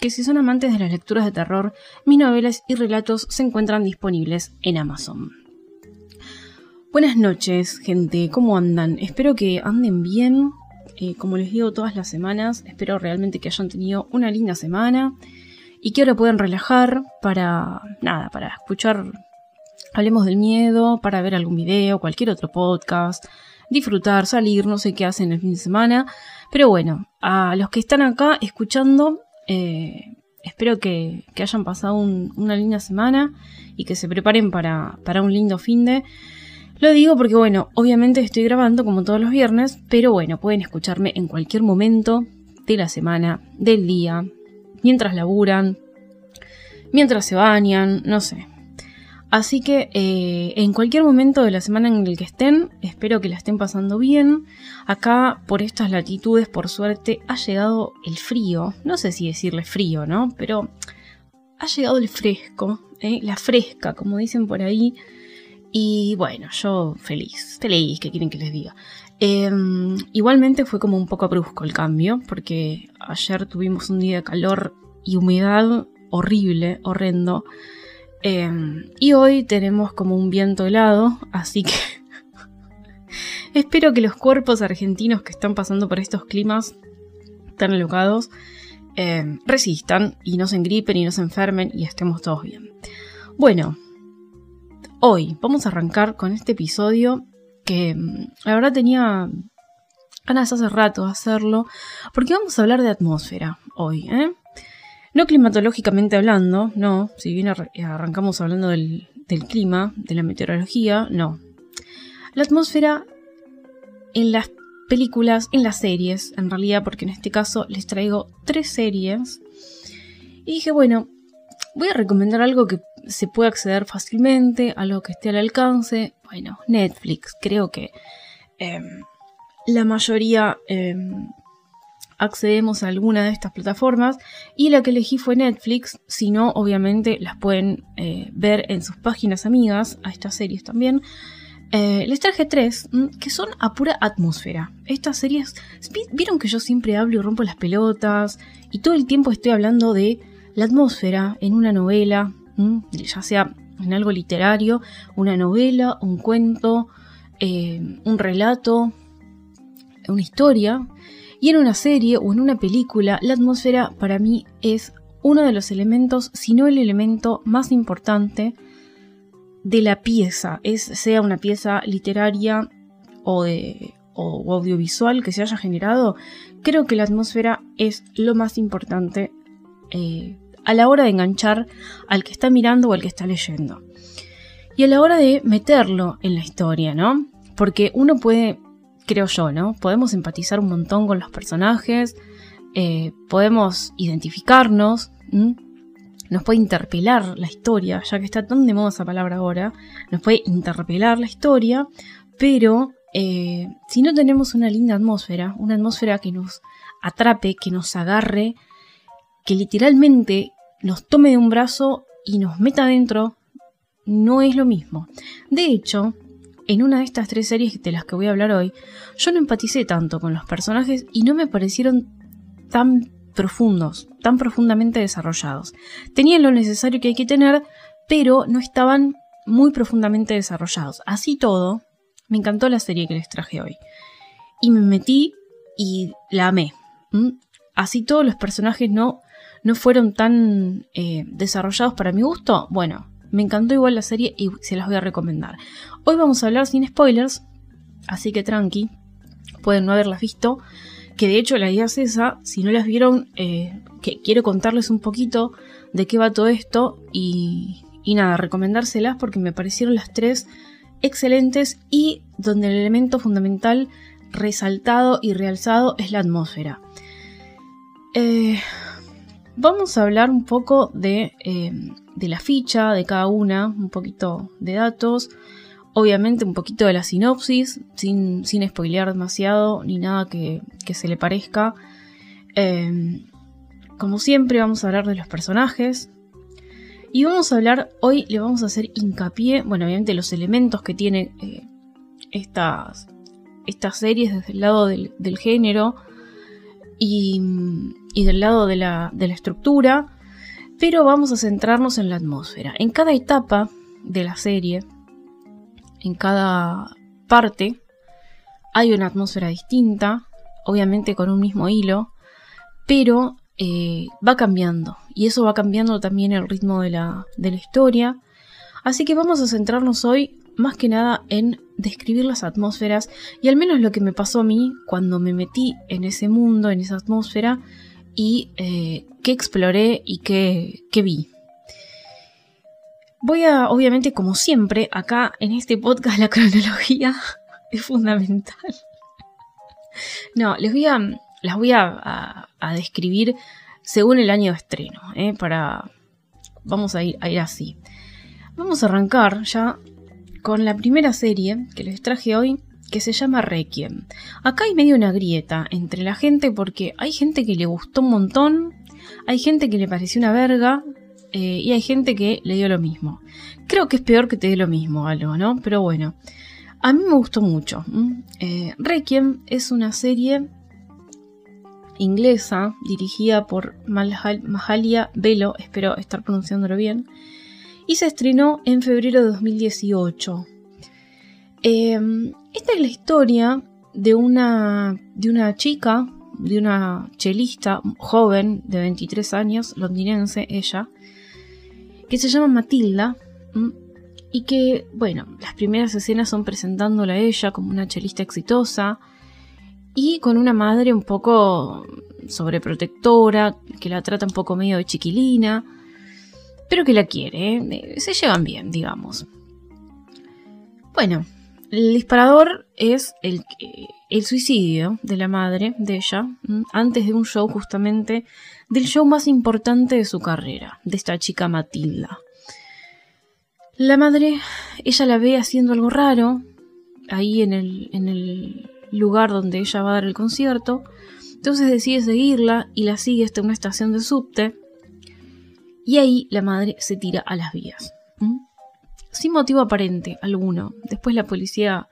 que si son amantes de las lecturas de terror, mis novelas y relatos se encuentran disponibles en Amazon. Buenas noches, gente, ¿cómo andan? Espero que anden bien. Eh, como les digo todas las semanas, espero realmente que hayan tenido una linda semana y que ahora puedan relajar para nada, para escuchar Hablemos del miedo, para ver algún video, cualquier otro podcast, disfrutar, salir, no sé qué hacen el fin de semana. Pero bueno, a los que están acá escuchando, eh, espero que, hayan pasado una linda semana y que se preparen para, para un lindo fin de. Lo digo porque, bueno, obviamente estoy grabando como todos los viernes, pero bueno, pueden escucharme en cualquier momento de la semana, del día, mientras laburan, mientras se bañan, no sé. Así que eh, en cualquier momento de la semana en el que estén, espero que la estén pasando bien. Acá, por estas latitudes, por suerte, ha llegado el frío. No sé si decirle frío, ¿no? Pero ha llegado el fresco, ¿eh? la fresca, como dicen por ahí. Y bueno, yo feliz, feliz, ¿qué quieren que les diga? Em, igualmente fue como un poco brusco el cambio, porque ayer tuvimos un día de calor y humedad horrible, horrendo. Em, y hoy tenemos como un viento helado, así que espero que los cuerpos argentinos que están pasando por estos climas tan alocados em, resistan y no se engripen y no se enfermen y estemos todos bien. Bueno, hoy vamos a arrancar con este episodio que em, la verdad tenía ganas hace rato de hacerlo, porque vamos a hablar de atmósfera hoy, ¿eh? No climatológicamente hablando, no. Si bien arrancamos hablando del, clima, de la meteorología, no. La atmósfera en las películas, en las series, en realidad, porque en este caso les traigo tres series. Y dije, bueno, voy a recomendar algo que se pueda acceder fácilmente, algo que esté al alcance. Bueno, Netflix, creo que em, la mayoría em, accedemos a alguna de estas plataformas y la que elegí fue Netflix, si no obviamente las pueden eh, ver en sus páginas amigas, a estas series también. Eh, les traje tres mm, que son a pura atmósfera. Estas series, vieron que yo siempre hablo y rompo las pelotas y todo el tiempo estoy hablando de la atmósfera en una novela, mm, ya sea en algo literario, una novela, un cuento, eh, un relato, una historia. Y en una serie o en una película, la atmósfera para mí es uno de los elementos, si no el elemento más importante de la pieza, es, sea una pieza literaria o, audiovisual que se haya generado, creo que la atmósfera es lo más importante eh, a la hora de enganchar al que está mirando o al que está leyendo. Y a la hora de meterlo en la historia, ¿no? Porque uno puede creo yo, ¿no? Podemos empatizar un montón con los personajes, eh, podemos identificarnos, nos puede interpelar la historia, ya que está tan de moda esa palabra ahora, nos puede interpelar la historia, pero eh, si no tenemos una linda atmósfera, una atmósfera que nos atrape, que nos agarre, que literalmente nos tome de un brazo y nos meta adentro, no es lo mismo. De hecho, en una de estas tres series de las que voy a hablar hoy, yo no empaticé tanto con los personajes y no me parecieron tan profundos, tan profundamente desarrollados. Tenían lo necesario que hay que tener, pero no estaban muy profundamente desarrollados. Así todo, me encantó la serie que les traje hoy. Y me metí y la amé. Así todos los personajes no, no fueron tan eh, desarrollados para mi gusto. Bueno, me encantó igual la serie y se las voy a recomendar. Hoy vamos a hablar sin spoilers, así que tranqui, pueden no haberlas visto. Que de hecho la idea es esa, si no las vieron, eh, que quiero contarles un poquito de qué va todo esto y, nada, recomendárselas porque me parecieron las tres excelentes y donde el elemento fundamental resaltado y realzado es la atmósfera. Eh, vamos a hablar un poco de eh, de la ficha de cada una, un poquito de datos, obviamente un poquito de la sinopsis, sin, sin spoilear demasiado ni nada que, se le parezca. Em, como siempre vamos a hablar de los personajes. Y vamos a hablar, hoy le vamos a hacer hincapié, bueno, obviamente los elementos que tiene eh, estas, estas series desde el lado del, género y, y, del lado de la, de la estructura, pero vamos a centrarnos en la atmósfera. En cada etapa de la serie, en cada parte, hay una atmósfera distinta, obviamente con un mismo hilo, pero eh, va cambiando y eso va cambiando también el ritmo de la, historia. Así que vamos a centrarnos hoy más que nada en describir las atmósferas y al menos lo que me pasó a mí cuando me metí en ese mundo, en esa atmósfera y eh, qué exploré y qué, vi. Voy a, obviamente, como siempre, acá en este podcast la cronología es fundamental. No, les voy a, las voy a, describir según el año de estreno, ¿eh? para... Vamos a ir, a ir así. Vamos a arrancar ya con la primera serie que les traje hoy, que se llama Requiem. Acá hay medio una grieta entre la gente porque hay gente que le gustó un montón, hay gente que le pareció una verga eh, y hay gente que le dio lo mismo. Creo que es peor que te dé lo mismo algo, ¿no? Pero bueno, a mí me gustó mucho. Eh, Requiem es una serie inglesa dirigida por Mahalia Velo, espero estar pronunciándolo bien, y se estrenó en febrero de 2018. Em, esta es la historia de una, de una chica, de una chelista joven de 23 años, londinense ella, que se llama Matilda, y que, bueno, las primeras escenas son presentándola a ella como una chelista exitosa, y con una madre un poco sobreprotectora, que la trata un poco medio de chiquilina, pero que la quiere, ¿eh? se llevan bien, digamos. Bueno, el disparador es el, el suicidio de la madre de ella, antes de un show justamente, del show más importante de su carrera, de esta chica Matilda. La madre, ella la ve haciendo algo raro, ahí en el, en el lugar donde ella va a dar el concierto. Entonces decide seguirla y la sigue hasta una estación de subte. Y ahí la madre se tira a las vías. Sin motivo aparente alguno. Después la policía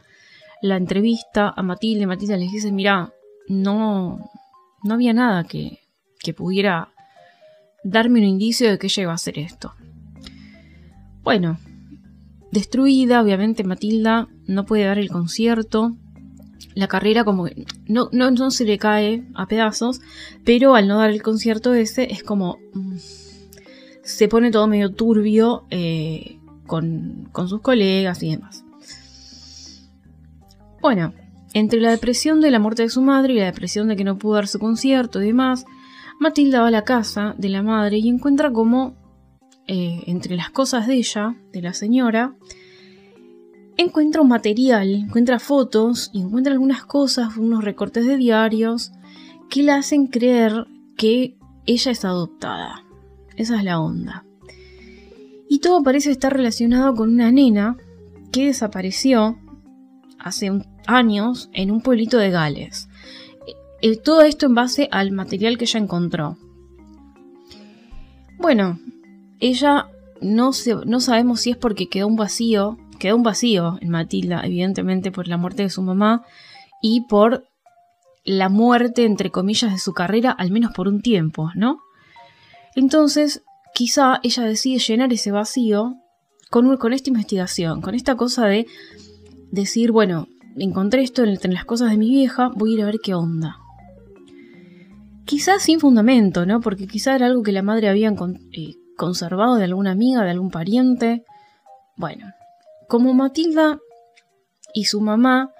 la entrevista a Matilde. Matilde le dice, mira, no, no había nada que, que pudiera darme un indicio de que ella iba a hacer esto. Bueno, destruida, obviamente Matilda no puede dar el concierto la carrera como que no, no, se le cae a pedazos, pero al no dar el concierto ese es como... Mm, se pone todo medio turbio eh, con, con sus colegas y demás. Bueno, entre la depresión de la muerte de su madre y la depresión de que no pudo dar su concierto y demás, Matilda va a la casa de la madre y encuentra como, eh, entre las cosas de ella, de la señora, encuentra un material, encuentra fotos y encuentra algunas cosas, unos recortes de diarios que le hacen creer que ella es adoptada. Esa es la onda. Y todo parece estar relacionado con una nena que desapareció hace años en un pueblito de Gales. Todo esto en base al material que ella encontró. Bueno, ella no, no sabemos si es porque quedó un vacío quedó un vacío en Matilda, evidentemente por la muerte de su mamá y por la muerte, entre comillas, de su carrera, al menos por un tiempo, ¿no? Entonces, quizá ella decide llenar ese vacío con, con esta investigación, con esta cosa de decir, bueno, encontré esto entre las cosas de mi vieja, voy a ir a ver qué onda. Quizás sin fundamento, ¿no? Porque quizá era algo que la madre había eh, conservado de alguna amiga, de algún pariente. Bueno, como Matilda y su mamá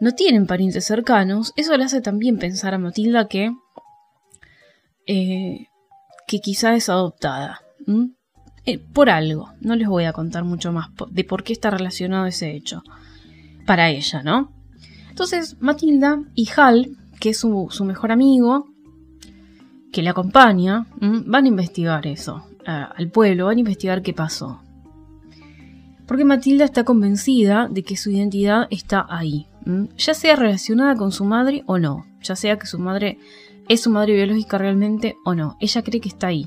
no tienen parientes cercanos, eso le hace también pensar a Matilda que, eh, que quizá es adoptada. Eh, por algo. No les voy a contar mucho más de por qué está relacionado ese hecho. Para ella, ¿no? Entonces, Matilda y Hal, que es su, mejor amigo, que le acompaña, van a investigar eso. al pueblo, van a investigar qué pasó. Porque Matilda está convencida de que su identidad está ahí, ya sea relacionada con su madre o no, ya sea que su madre es su madre biológica realmente o no, ella cree que está ahí.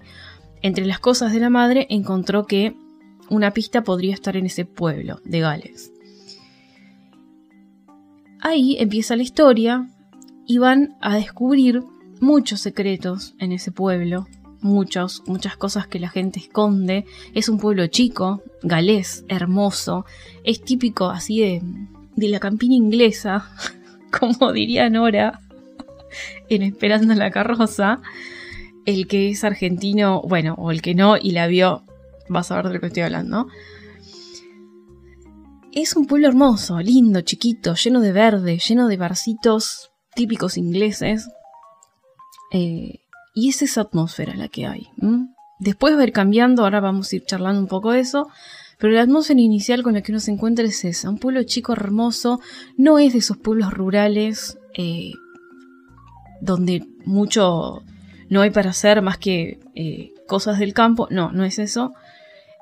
Entre las cosas de la madre encontró que una pista podría estar en ese pueblo de Gales. Ahí empieza la historia y van a descubrir muchos secretos en ese pueblo, muchos, muchas cosas que la gente esconde. Es un pueblo chico, galés, hermoso, es típico así de, de la campiña inglesa, como diría Nora en Esperando la carroza. El que es argentino, bueno, o el que no y la vio, vas a ver de lo que estoy hablando. Es un pueblo hermoso, lindo, chiquito, lleno de verde, lleno de barcitos típicos ingleses. Eh, y es esa atmósfera la que hay. Después va a ir cambiando, ahora vamos a ir charlando un poco de eso. Pero la atmósfera inicial con la que uno se encuentra es esa. Un pueblo chico hermoso, no es de esos pueblos rurales eh, donde mucho no hay para hacer más que eh, cosas del campo. No, no es eso.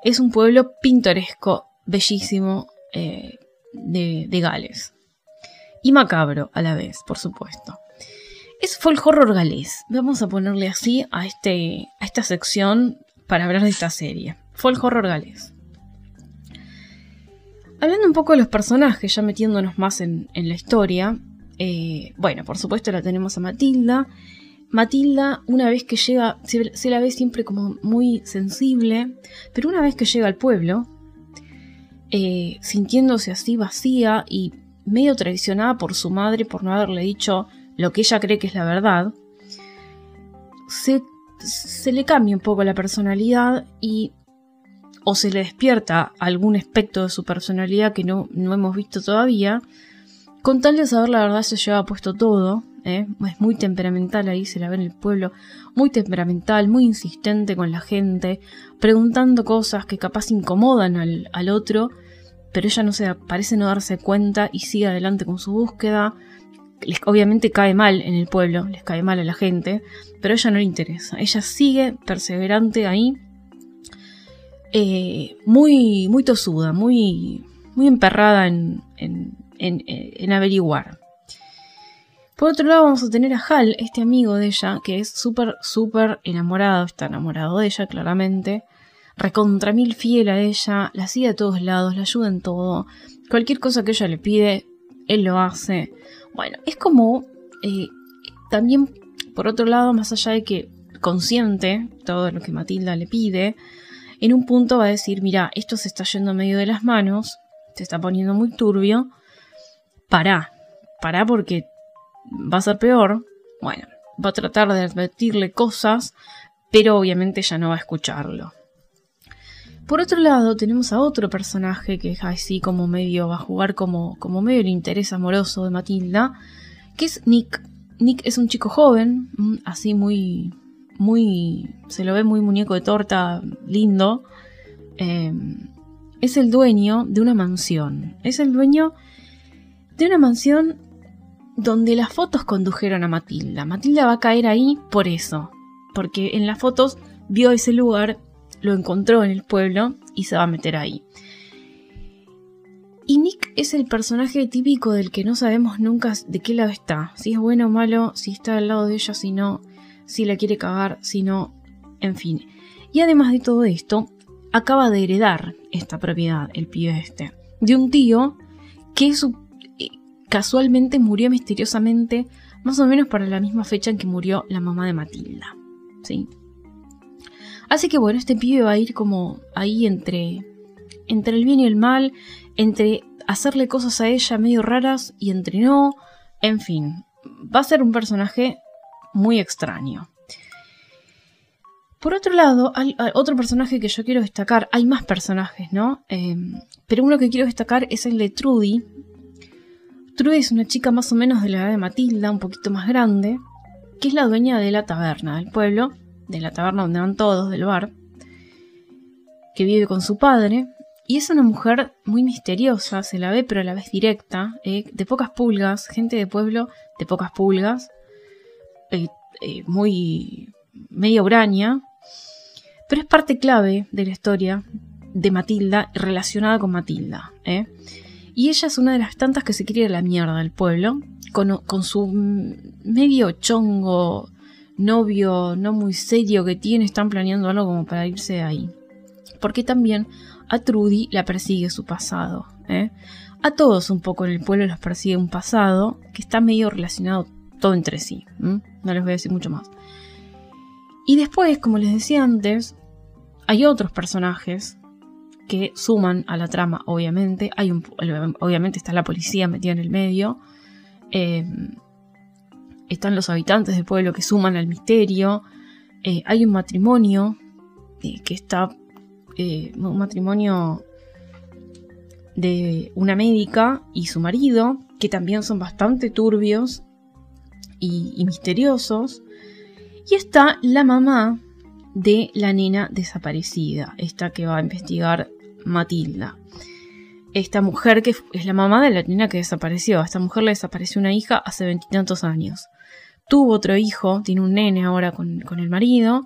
Es un pueblo pintoresco, bellísimo, eh, de, Gales. Y macabro a la vez, por supuesto. Es folk horror galés. Vamos a ponerle así a, este, a esta sección para hablar de esta serie. Folk horror galés. Hablando un poco de los personajes, ya metiéndonos más en, la historia. Eh, bueno, por supuesto la tenemos a Matilda. Matilda, una vez que llega, se, la ve siempre como muy sensible, pero una vez que llega al pueblo, eh, sintiéndose así vacía y medio traicionada por su madre por no haberle dicho lo que ella cree que es la verdad, se, le cambia un poco la personalidad y o se le despierta algún aspecto de su personalidad que no, no hemos visto todavía, con tal de saber la verdad se lleva puesto todo, ¿eh? es muy temperamental ahí, se la ve en el pueblo, muy temperamental, muy insistente con la gente, preguntando cosas que capaz incomodan al, otro, pero ella no se parece no darse cuenta y sigue adelante con su búsqueda. Les, obviamente cae mal en el pueblo, les cae mal a la gente, pero a ella no le interesa. Ella sigue perseverante ahí, eh, muy, muy tosuda, muy, muy emperrada en, en, en averiguar. Por otro lado vamos a tener a Hal, este amigo de ella, que es súper, súper enamorado, está enamorado de ella claramente, recontra mil fiel a ella, la sigue a todos lados, la ayuda en todo, cualquier cosa que ella le pide, él lo hace. Bueno, es como eh, también, por otro lado, más allá de que consciente todo lo que Matilda le pide, en un punto va a decir, mira, esto se está yendo medio de las manos, se está poniendo muy turbio, pará, pará porque va a ser peor, bueno, va a tratar de advertirle cosas, pero obviamente ya no va a escucharlo. Por otro lado, tenemos a otro personaje que es así como medio, va a jugar como, como medio el interés amoroso de Matilda, que es Nick. Nick es un chico joven, mm, así muy, muy, se lo ve muy muñeco de torta, lindo. Em, es el dueño de una mansión. Es el dueño de una mansión donde las fotos condujeron a Matilda. Matilda va a caer ahí por eso, porque en las fotos vio ese lugar, lo encontró en el pueblo y se va a meter ahí. Y Nick es el personaje típico del que no sabemos nunca de qué lado está, si es bueno o malo, si está al lado de ella, si no, si la quiere cagar, si no, en fin. Y además de todo esto, acaba de heredar esta propiedad, el pibe este, de un tío que es su casualmente murió misteriosamente, más o menos para la misma fecha en que murió la mamá de Matilda. ¿sí? Así que bueno, este pibe va a ir como ahí entre, entre el bien y el mal, entre hacerle cosas a ella medio raras y entre no, en fin, va a ser un personaje muy extraño. Por otro lado, hay, otro personaje que yo quiero destacar, hay más personajes, ¿no? Eh, pero uno que quiero destacar es el de Trudy, Trudy es una chica más o menos de la edad de Matilda, un poquito más grande, que es la dueña de la taberna del pueblo, de la taberna donde van todos, del bar, que vive con su padre, y es una mujer muy misteriosa, se la ve pero a la vez directa, eh, de pocas pulgas, gente de pueblo de pocas pulgas, eh, eh, muy medio braña, pero es parte clave de la historia de Matilda relacionada con Matilda. Y ella es una de las tantas que se quiere ir a la mierda del pueblo, con, con su medio chongo novio no muy serio que tiene, están planeando algo como para irse de ahí. Porque también a Trudy la persigue su pasado. ¿eh? A todos un poco en el pueblo los persigue un pasado que está medio relacionado todo entre sí. No les voy a decir mucho más. Y después, como les decía antes, hay otros personajes que suman a la trama, obviamente. Hay un, obviamente está la policía metida en el medio. Eh, están los habitantes del pueblo que suman al misterio. Eh, hay un matrimonio eh, que está. un matrimonio de una médica y su marido, que también son bastante turbios y, misteriosos. Y está la mamá de la nena desaparecida, esta que va a investigar Matilda. Esta mujer que es la mamá de la nena que desapareció. A esta mujer le desapareció una hija hace veintitantos años. Tuvo otro hijo, tiene un nene ahora con, el marido,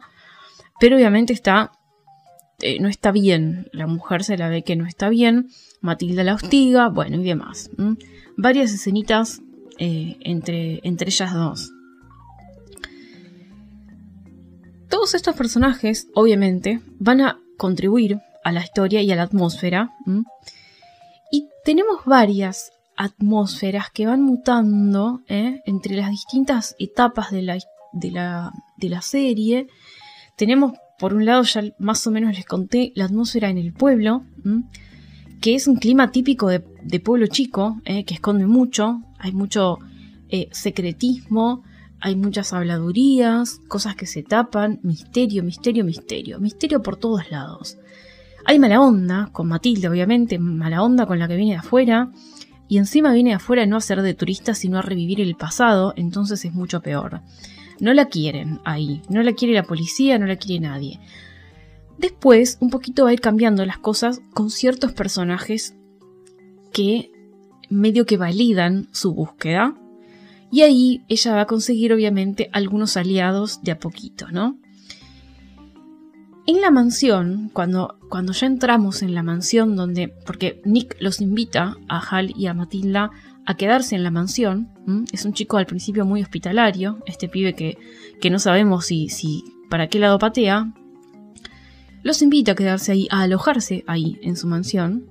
pero obviamente está eh, no está bien. La mujer se la ve que no está bien. Matilda la hostiga, bueno, y demás. Varias escenitas eh, entre, entre ellas dos. Todos estos personajes, obviamente, van a contribuir a la historia y a la atmósfera. Y tenemos varias atmósferas que van mutando ¿eh? entre las distintas etapas de la, de, la, de la, serie. Tenemos, por un lado, ya más o menos les conté, la atmósfera en el pueblo, que es un clima típico de, pueblo chico, ¿eh? que esconde mucho, hay mucho eh, secretismo, hay muchas habladurías, cosas que se tapan, misterio, misterio, misterio, misterio por todos lados. Hay mala onda con Matilde, obviamente, mala onda con la que viene de afuera. Y encima viene de afuera no a ser de turista, sino a revivir el pasado, entonces es mucho peor. No la quieren ahí, no la quiere la policía, no la quiere nadie. Después, un poquito va a ir cambiando las cosas con ciertos personajes que medio que validan su búsqueda. Y ahí ella va a conseguir, obviamente, algunos aliados de a poquito, ¿no? En la mansión, cuando, cuando ya entramos en la mansión donde, porque Nick los invita a Hal y a Matilda a quedarse en la mansión, es un chico al principio muy hospitalario, este pibe que, que no sabemos si, si para qué lado patea, los invita a quedarse ahí, a alojarse ahí en su mansión,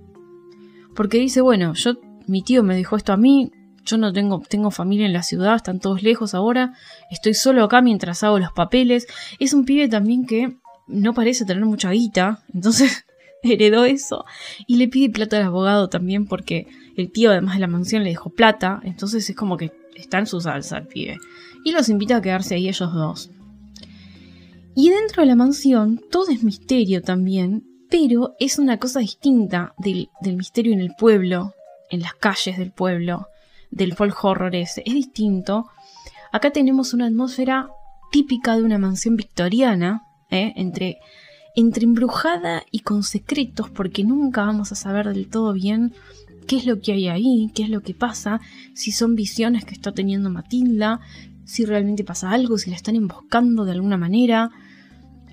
porque dice, bueno, yo, mi tío me dijo esto a mí, yo no tengo, tengo familia en la ciudad, están todos lejos ahora, estoy solo acá mientras hago los papeles, es un pibe también que no parece tener mucha guita, entonces heredó eso y le pide plata al abogado también porque el tío además de la mansión le dejó plata, entonces es como que está en su salsa el pibe. Y los invita a quedarse ahí ellos dos. Y dentro de la mansión todo es misterio también, pero es una cosa distinta del, misterio en el pueblo, en las calles del pueblo, del folk horror ese. Es distinto. Acá tenemos una atmósfera típica de una mansión victoriana, ¿eh? entre, entre embrujada y con secretos, porque nunca vamos a saber del todo bien qué es lo que hay ahí, qué es lo que pasa, si son visiones que está teniendo Matilda, si realmente pasa algo, si la están emboscando de alguna manera,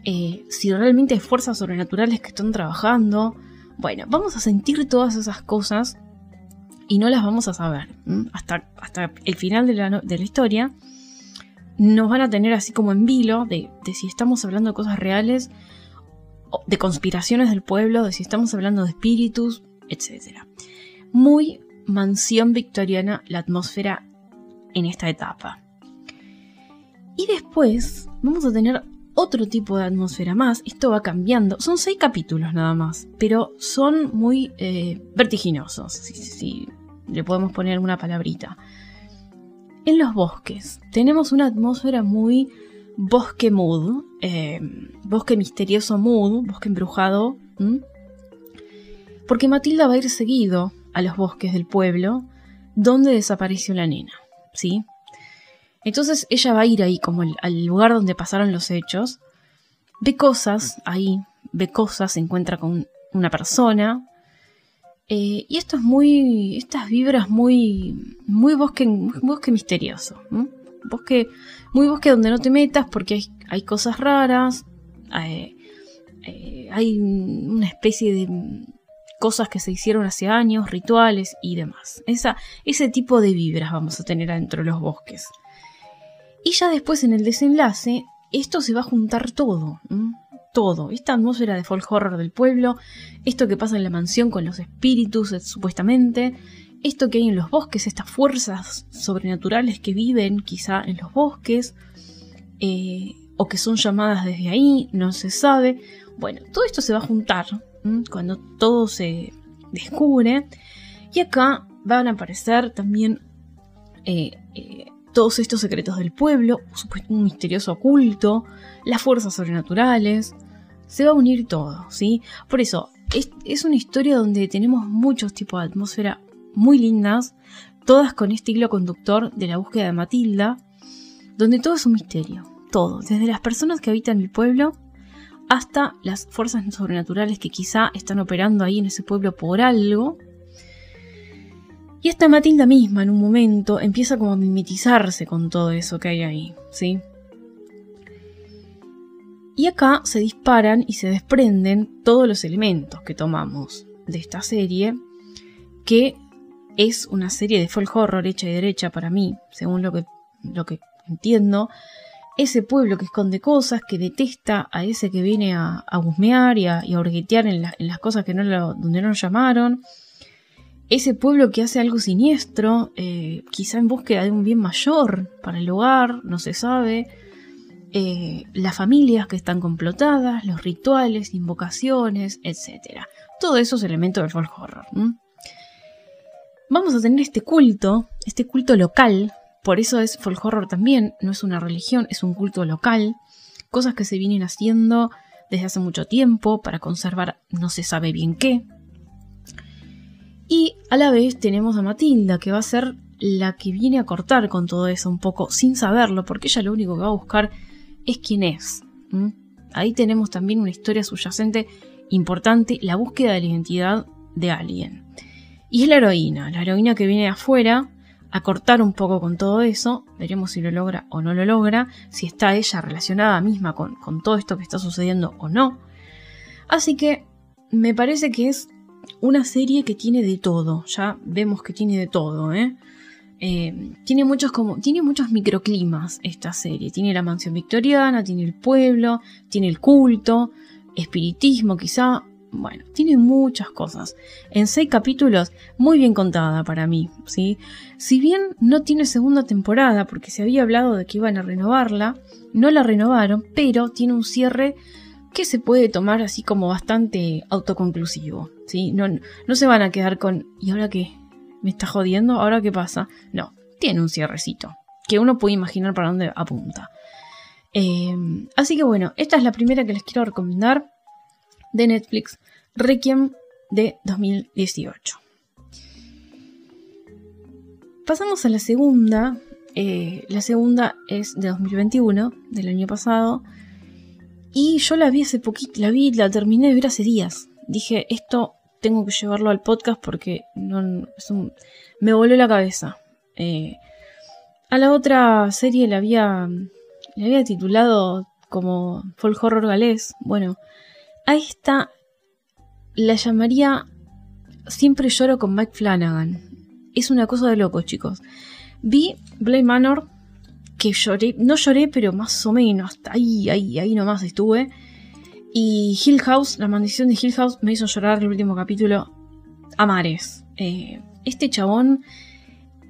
eh, si realmente hay fuerzas sobrenaturales que están trabajando. Bueno, vamos a sentir todas esas cosas y no las vamos a saber hasta, hasta el final de la, de la historia nos van a tener así como en vilo de, si estamos hablando de cosas reales, de conspiraciones del pueblo, de si estamos hablando de espíritus, etc. Muy mansión victoriana la atmósfera en esta etapa. Y después vamos a tener otro tipo de atmósfera más. Esto va cambiando. Son seis capítulos nada más, pero son muy eh, vertiginosos, si, le podemos poner una palabrita en los bosques. Tenemos una atmósfera muy bosque mood, eh, bosque misterioso mood, bosque embrujado. Porque Matilda va a ir seguido a los bosques del pueblo donde desapareció la nena, ¿sí? Entonces ella va a ir ahí como al lugar donde pasaron los hechos, ve cosas ahí, ve cosas, se encuentra con una persona, eh, y esto es muy. Estas vibras muy. Muy bosque, bosque misterioso. Bosque. Muy bosque donde no te metas porque hay, cosas raras. Eh, eh, hay una especie de cosas que se hicieron hace años, rituales y demás. Esa, ese tipo de vibras vamos a tener adentro de los bosques. Y ya después en el desenlace, esto se va a juntar todo. Todo. Esta atmósfera de folk horror del pueblo, esto que pasa en la mansión con los espíritus, eh, supuestamente, esto que hay en los bosques, estas fuerzas sobrenaturales que viven quizá en los bosques, eh, o que son llamadas desde ahí, no se sabe. Bueno, todo esto se va a juntar cuando todo se descubre. Y acá van a aparecer también eh, todos estos secretos del pueblo, un misterioso oculto, las fuerzas sobrenaturales. Se va a unir todo, ¿sí? Por eso, es, una historia donde tenemos muchos tipos de atmósfera muy lindas, todas con este hilo conductor de la búsqueda de Matilda, donde todo es un misterio, todo, desde las personas que habitan el pueblo hasta las fuerzas sobrenaturales que quizá están operando ahí en ese pueblo por algo. Y esta Matilda misma en un momento empieza como a mimetizarse con todo eso que hay ahí, ¿sí? Y acá se disparan y se desprenden todos los elementos que tomamos de esta serie, que es una serie de folk horror hecha y derecha para mí, según lo que, lo que entiendo, ese pueblo que esconde cosas, que detesta a ese que viene a, a y a, orguetear en, las cosas que no lo, donde no lo llamaron. Ese pueblo que hace algo siniestro, eh, quizá en búsqueda de un bien mayor para el hogar, no se sabe. Eh, las familias que están complotadas, los rituales, invocaciones, etc. Todo eso es elemento del folk horror. Vamos a tener este culto, este culto local, por eso es folk horror también, no es una religión, es un culto local, cosas que se vienen haciendo desde hace mucho tiempo para conservar no se sabe bien qué. Y a la vez tenemos a Matilda, que va a ser la que viene a cortar con todo eso un poco sin saberlo, porque ella lo único que va a buscar es quién es. Ahí tenemos también una historia subyacente importante, la búsqueda de la identidad de alguien. Y es la heroína, la heroína que viene de afuera a cortar un poco con todo eso, veremos si lo logra o no lo logra, si está ella relacionada misma con, todo esto que está sucediendo o no. Así que me parece que es una serie que tiene de todo, ya vemos que tiene de todo, ¿eh? eh tiene muchos como tiene muchos microclimas esta serie tiene la mansión victoriana tiene el pueblo tiene el culto espiritismo quizá bueno, tiene muchas cosas. En seis capítulos, muy bien contada para mí, ¿sí? Si bien no tiene segunda temporada, porque se había hablado de que iban a renovarla, no la renovaron, pero tiene un cierre que se puede tomar así como bastante autoconclusivo, ¿sí? No, no se van a quedar con, ¿y ahora qué? ¿Me está jodiendo? ¿Ahora qué pasa? No, tiene un cierrecito, que uno puede imaginar para dónde apunta. Eh, así que bueno, esta es la primera que les quiero recomendar de Netflix, Requiem de 2018. Pasamos a la segunda. Eh, la segunda es de 2021, del año pasado. Y yo la vi hace poquito, la vi, la terminé de ver hace días. Dije, esto tengo que llevarlo al podcast porque no, me voló la cabeza. Eh, a la otra serie la había, había titulado como Folk Horror Galés. Bueno, a esta la llamaría Siempre lloro con Mike Flanagan. Es una cosa de locos, chicos. Vi Blade Manor, que lloré, no lloré, pero más o menos, hasta ahí, ahí, ahí nomás estuve. Y Hill House, la maldición de Hill House, me hizo llorar el último capítulo a. Eh, este chabón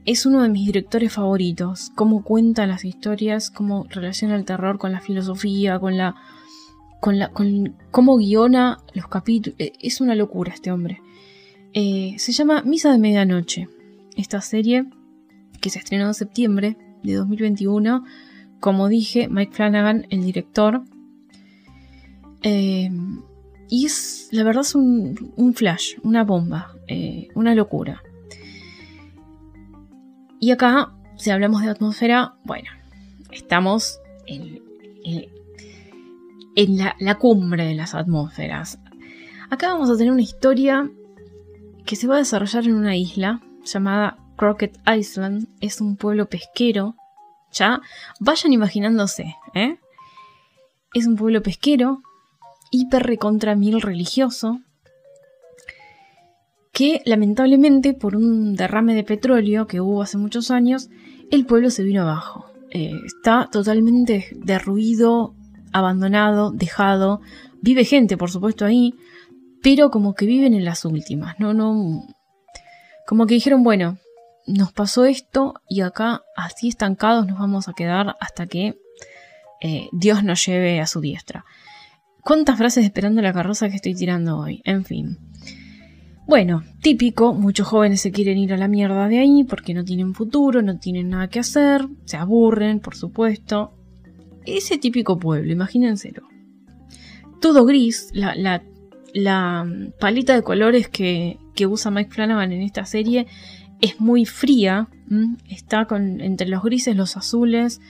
es uno de mis directores favoritos. Cómo cuenta las historias, cómo relaciona el terror con la filosofía, con la con, la, con cómo guiona los capítulos. Eh, es una locura este hombre. Eh, se llama Misa de Medianoche. Esta serie que se estrenó en septiembre de 2021. Como dije, Mike Flanagan, el director. Eh, y es, la verdad, es un, flash, una bomba, una locura. Y acá, si hablamos de atmósfera, bueno, estamos en, en la, cumbre de las atmósferas. Acá vamos a tener una historia que se va a desarrollar en una isla llamada Crockett Island. Es un pueblo pesquero. Ya vayan imaginándose, ¿eh? Es un pueblo pesquero hiper recontra mil religioso que lamentablemente por un derrame de petróleo que hubo hace muchos años, el pueblo se vino abajo. Eh, está totalmente derruido, abandonado, dejado. Vive gente, por supuesto, ahí, pero como que viven en las últimas, ¿no? no como que dijeron, bueno, nos pasó esto y acá así estancados nos vamos a quedar hasta que eh, Dios nos lleve a su diestra. ¿Cuántas frases esperando la carroza que estoy tirando hoy? En fin. Bueno, típico, muchos jóvenes se quieren ir a la mierda de ahí porque no tienen futuro, no tienen nada que hacer, se aburren, por supuesto. Ese típico pueblo, imagínenselo. Todo gris, la, la, paleta de colores que, usa Mike Flanagan en esta serie es muy fría, está con, entre los grises, los azules,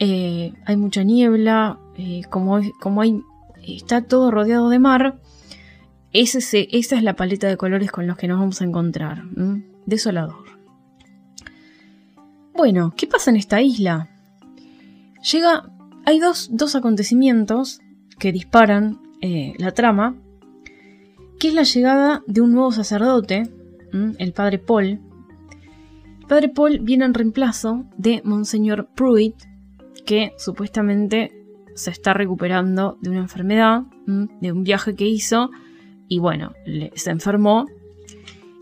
eh, hay mucha niebla, eh, como, como hay, está todo rodeado de mar esa es la paleta de colores con los que nos vamos a encontrar. Desolador. Bueno, ¿qué pasa en esta isla? Llega. Hay dos, acontecimientos que disparan eh, la trama. Que es la llegada de un nuevo sacerdote, el padre Paul. El padre Paul viene en reemplazo de Monseñor Pruitt, que supuestamente se está recuperando de una enfermedad, de un viaje que hizo y bueno, se enfermó.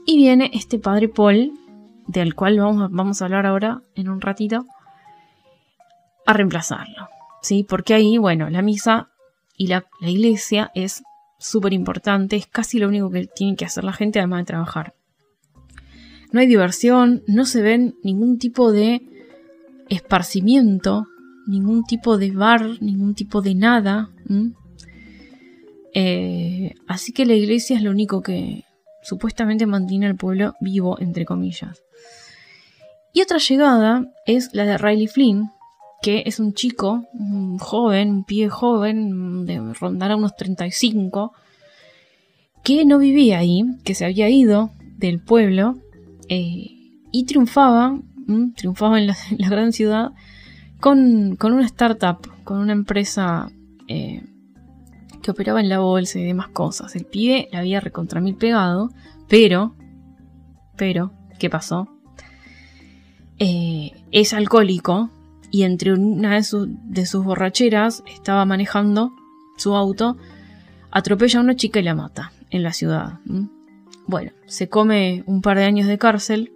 Y viene este padre Paul, del cual vamos, a hablar ahora en un ratito, a reemplazarlo. ¿Sí? Porque ahí, bueno, la misa y la, la iglesia es súper importante, es casi lo único que tiene que hacer la gente además de trabajar. No hay diversión, no se ven ningún tipo de esparcimiento, ningún tipo de bar, ningún tipo de nada. Eh, así que la iglesia es lo único que supuestamente mantiene al pueblo vivo, entre comillas. Y otra llegada es la de Riley Flynn, que es un chico, un joven, un pie joven, de rondará unos 35, que no vivía ahí, que se había ido del pueblo eh, y triunfaba, triunfaba en la, gran ciudad con, una startup, con una empresa eh, que operaba en la bolsa y demás cosas. El pibe la había recontra mil pegado, pero, pero, ¿qué pasó? Eh, es alcohólico y entre una de, sus borracheras estaba manejando su auto, atropella a una chica y la mata en la ciudad. Bueno, se come un par de años de cárcel,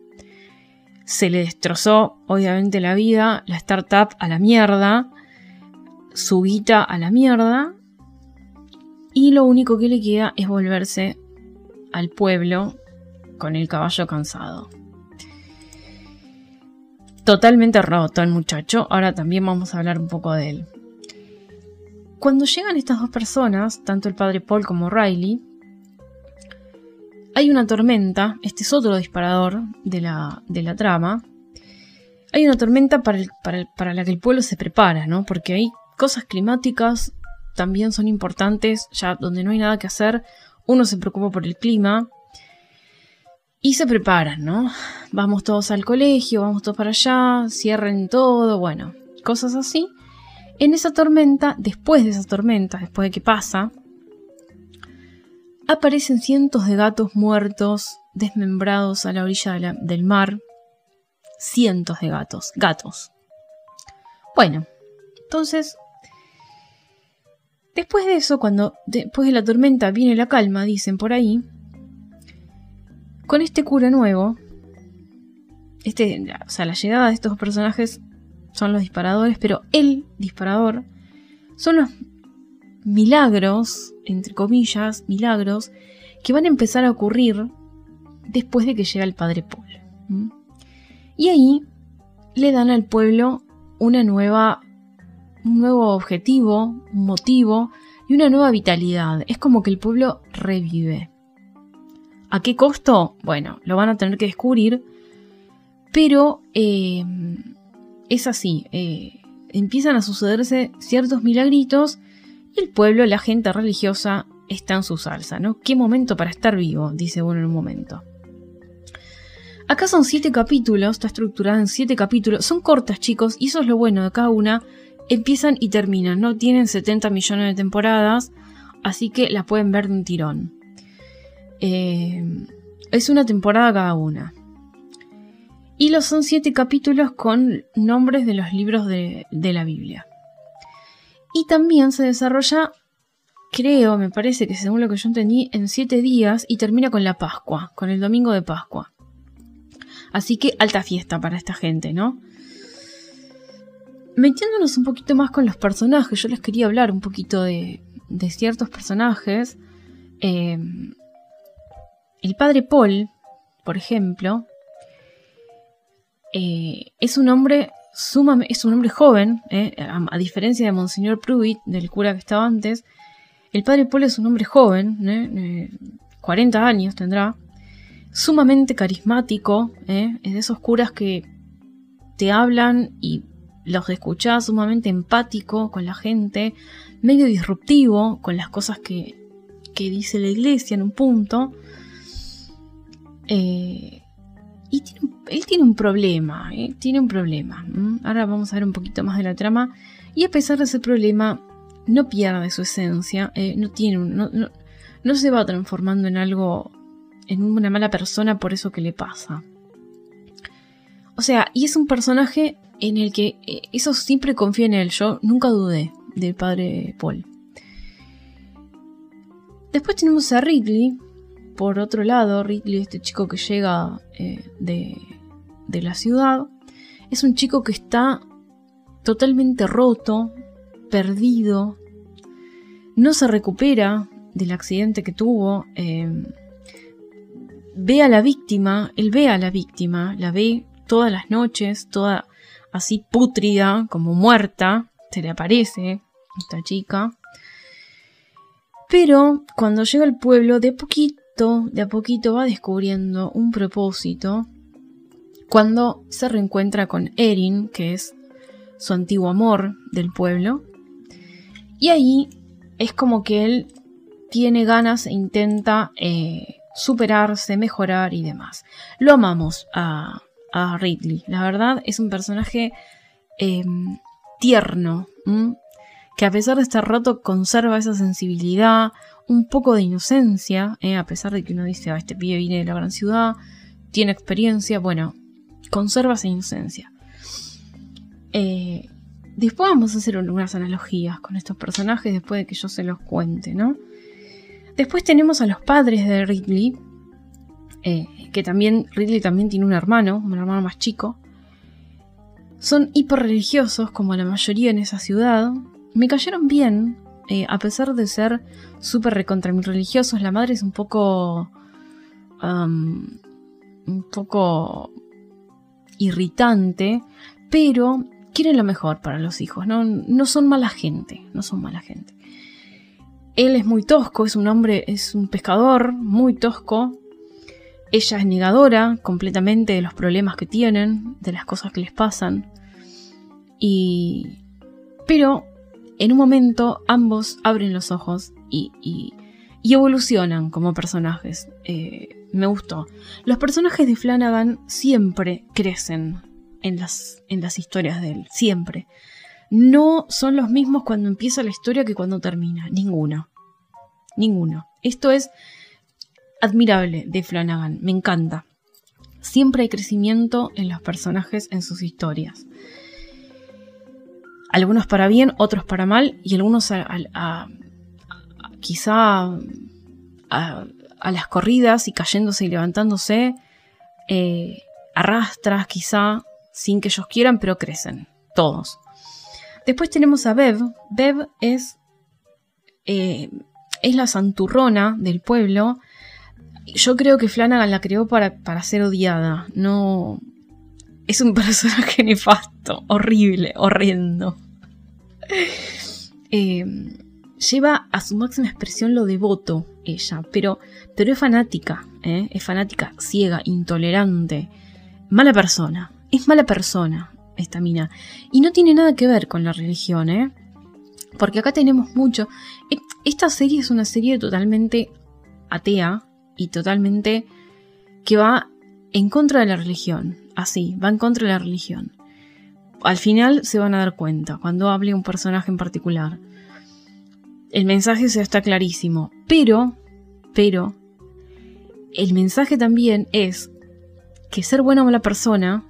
se le destrozó obviamente la vida, la startup a la mierda, su guita a la mierda y lo único que le queda es volverse al pueblo con el caballo cansado. Totalmente roto el muchacho, ahora también vamos a hablar un poco de él. Cuando llegan estas dos personas, tanto el padre Paul como Riley, hay una tormenta, este es otro disparador de la, de la trama, hay una tormenta para, para la que el pueblo se prepara, ¿no? Porque hay cosas climáticas también son importantes, ya donde no hay nada que hacer, uno se preocupa por el clima y se preparan, ¿no? Vamos todos al colegio, vamos todos para allá, cierren todo, bueno, cosas así. En esa tormenta, después de esa tormenta, después de que pasa, aparecen cientos de gatos muertos, desmembrados a la orilla del mar. Cientos de gatos, gatos. Bueno, entonces Después de eso, cuando después de la tormenta viene la calma, dicen por ahí, con este cura nuevo, este, o sea, la llegada de estos personajes son los disparadores, pero el disparador son los milagros, entre comillas, milagros, que van a empezar a ocurrir después de que llega el padre Paul. Y ahí le dan al pueblo una nueva un nuevo objetivo, un motivo y una nueva vitalidad. Es como que el pueblo revive. ¿A qué costo? Bueno, lo van a tener que descubrir, pero eh, es así. Eh, empiezan a sucederse ciertos milagritos el pueblo, la gente religiosa, está en su salsa, ¿no? ¿Qué momento para estar vivo? Dice uno en un momento. Acá son siete capítulos, está estructurada en siete capítulos. Son cortas, chicos, y eso es lo bueno de cada una empiezan y terminan, no tienen 70 millones de temporadas, así que la pueden ver de un tirón. Eh, es una temporada cada una. Y los son siete capítulos con nombres de los libros de, de la Biblia. Y también se desarrolla, creo, me parece que según lo que yo entendí, en siete días y termina con la Pascua, con el domingo de Pascua. Así que alta fiesta para esta gente, ¿no? Metiéndonos un poquito más con los personajes, yo les quería hablar un poquito de, ciertos personajes. Em, el padre Paul, por ejemplo, eh, es un hombre es un hombre joven, eh, a, diferencia de Monseñor Pruitt, del cura que estaba antes. El padre Paul es un hombre joven, 40 eh, años tendrá, sumamente carismático, ¿eh? es de esos curas que te hablan y los escuchás, sumamente empático con la gente, medio disruptivo con las cosas que, que dice la iglesia en un punto. Eh, y él tiene un problema, ¿eh? tiene un problema. Ahora vamos a ver un poquito más de la trama. Y a pesar de ese problema, no pierde su esencia, no, tiene no, no se va transformando en algo en una mala persona por eso que le pasa. O sea, y es un personaje en el que eh, eso siempre confía en él. Yo nunca dudé del padre Paul. Después tenemos a Ridley. Por otro lado, Ridley, este chico que llega eh, de, la ciudad, es un chico que está totalmente roto, perdido, no se recupera del accidente que tuvo. Eh, ve a la víctima, él ve a la víctima, la ve todas las noches, toda así pútrida, como muerta, se le aparece esta chica. Pero cuando llega al pueblo, de poquito, de a poquito va descubriendo un propósito. Cuando se reencuentra con Erin, que es su antiguo amor del pueblo. Y ahí es como que él tiene ganas e intenta eh, superarse, mejorar y demás. Lo amamos a, Ridley. La verdad es un personaje em, tierno, que a pesar de estar roto conserva esa sensibilidad, un poco de inocencia, ¿eh? a pesar de que uno dice, ah, este pibe viene de la gran ciudad, tiene experiencia, bueno, conserva esa inocencia. Eh, después vamos a hacer unas analogías con estos personajes después de que yo se los cuente, ¿no? Después tenemos a los padres de Ridley, eh, que también Ridley también tiene un hermano, un hermano más chico. Son hiperreligiosos, como la mayoría en esa ciudad. Me cayeron bien, a pesar de ser súper recontra religiosos. La madre es un poco. un poco irritante, pero quieren lo mejor para los hijos, no, no son mala gente, no son mala gente. Él es muy tosco, es un hombre, es un pescador muy tosco. Ella es negadora completamente de los problemas que tienen, de las cosas que les pasan. Y... Pero en un momento ambos abren los ojos y, evolucionan como personajes. Eh, me gustó. Los personajes de Flanagan siempre crecen en las, en las historias de él, siempre no son los mismos cuando empieza la historia que cuando termina. Ninguno. Ninguno. Esto es admirable de Flanagan. Me encanta. Siempre hay crecimiento en los personajes en sus historias. Algunos para bien, otros para mal, y algunos a, quizá a, las corridas y cayéndose y levantándose, eh, arrastras quizá sin que ellos quieran, pero crecen, todos. Después tenemos a Bev. Bev es, eh, es la santurrona del pueblo. Yo creo que Flanagan la creó para, para ser odiada. No. Es un personaje nefasto, horrible, horrendo. Eh, lleva a su máxima expresión lo devoto, ella, pero, pero es fanática, ¿eh? es fanática, ciega, intolerante, mala persona, es mala persona, esta mina. Y no tiene nada que ver con la religión, ¿eh? Porque acá tenemos mucho. E, esta serie es una serie totalmente atea y totalmente que va en contra de la religión. Así, va en contra de la religión. Al final se van a dar cuenta cuando hable un personaje en particular. El mensaje se está clarísimo. Pero, pero, el mensaje también es que ser buena o mala persona,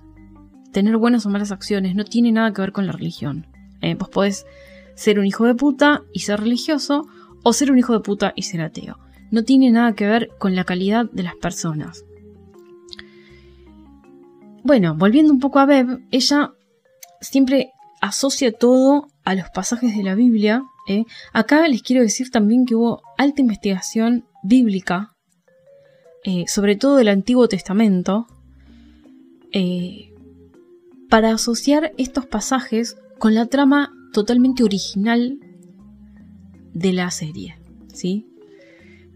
tener buenas o malas acciones, no tiene nada que ver con la religión. Eh, vos podés ser un hijo de puta y ser religioso, o ser un hijo de puta y ser ateo. No tiene nada que ver con la calidad de las personas. Bueno, volviendo un poco a Beb, ella siempre asocia todo a los pasajes de la Biblia. ¿Eh? Acá les quiero decir también que hubo alta investigación bíblica, eh, sobre todo del Antiguo Testamento, eh, para asociar estos pasajes con la trama totalmente original de la serie, ¿sí?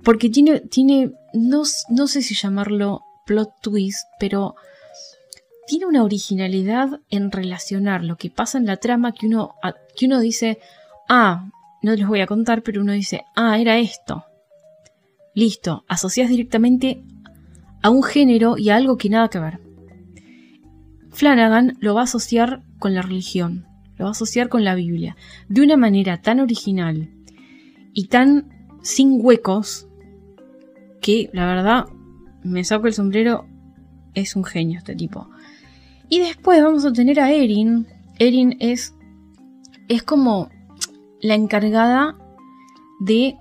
Porque tiene, tiene no, no sé si llamarlo plot twist, pero tiene una originalidad en relacionar lo que pasa en la trama que uno, que uno dice, ah, no les voy a contar, pero uno dice, ah, era esto. Listo, asocias directamente a un género y a algo que nada que ver. Flanagan lo va a asociar con la religión, lo va a asociar con la Biblia, de una manera tan original y tan sin huecos que la verdad me saco el sombrero, es un genio este tipo. Y después vamos a tener a Erin. Erin es, es como la encargada de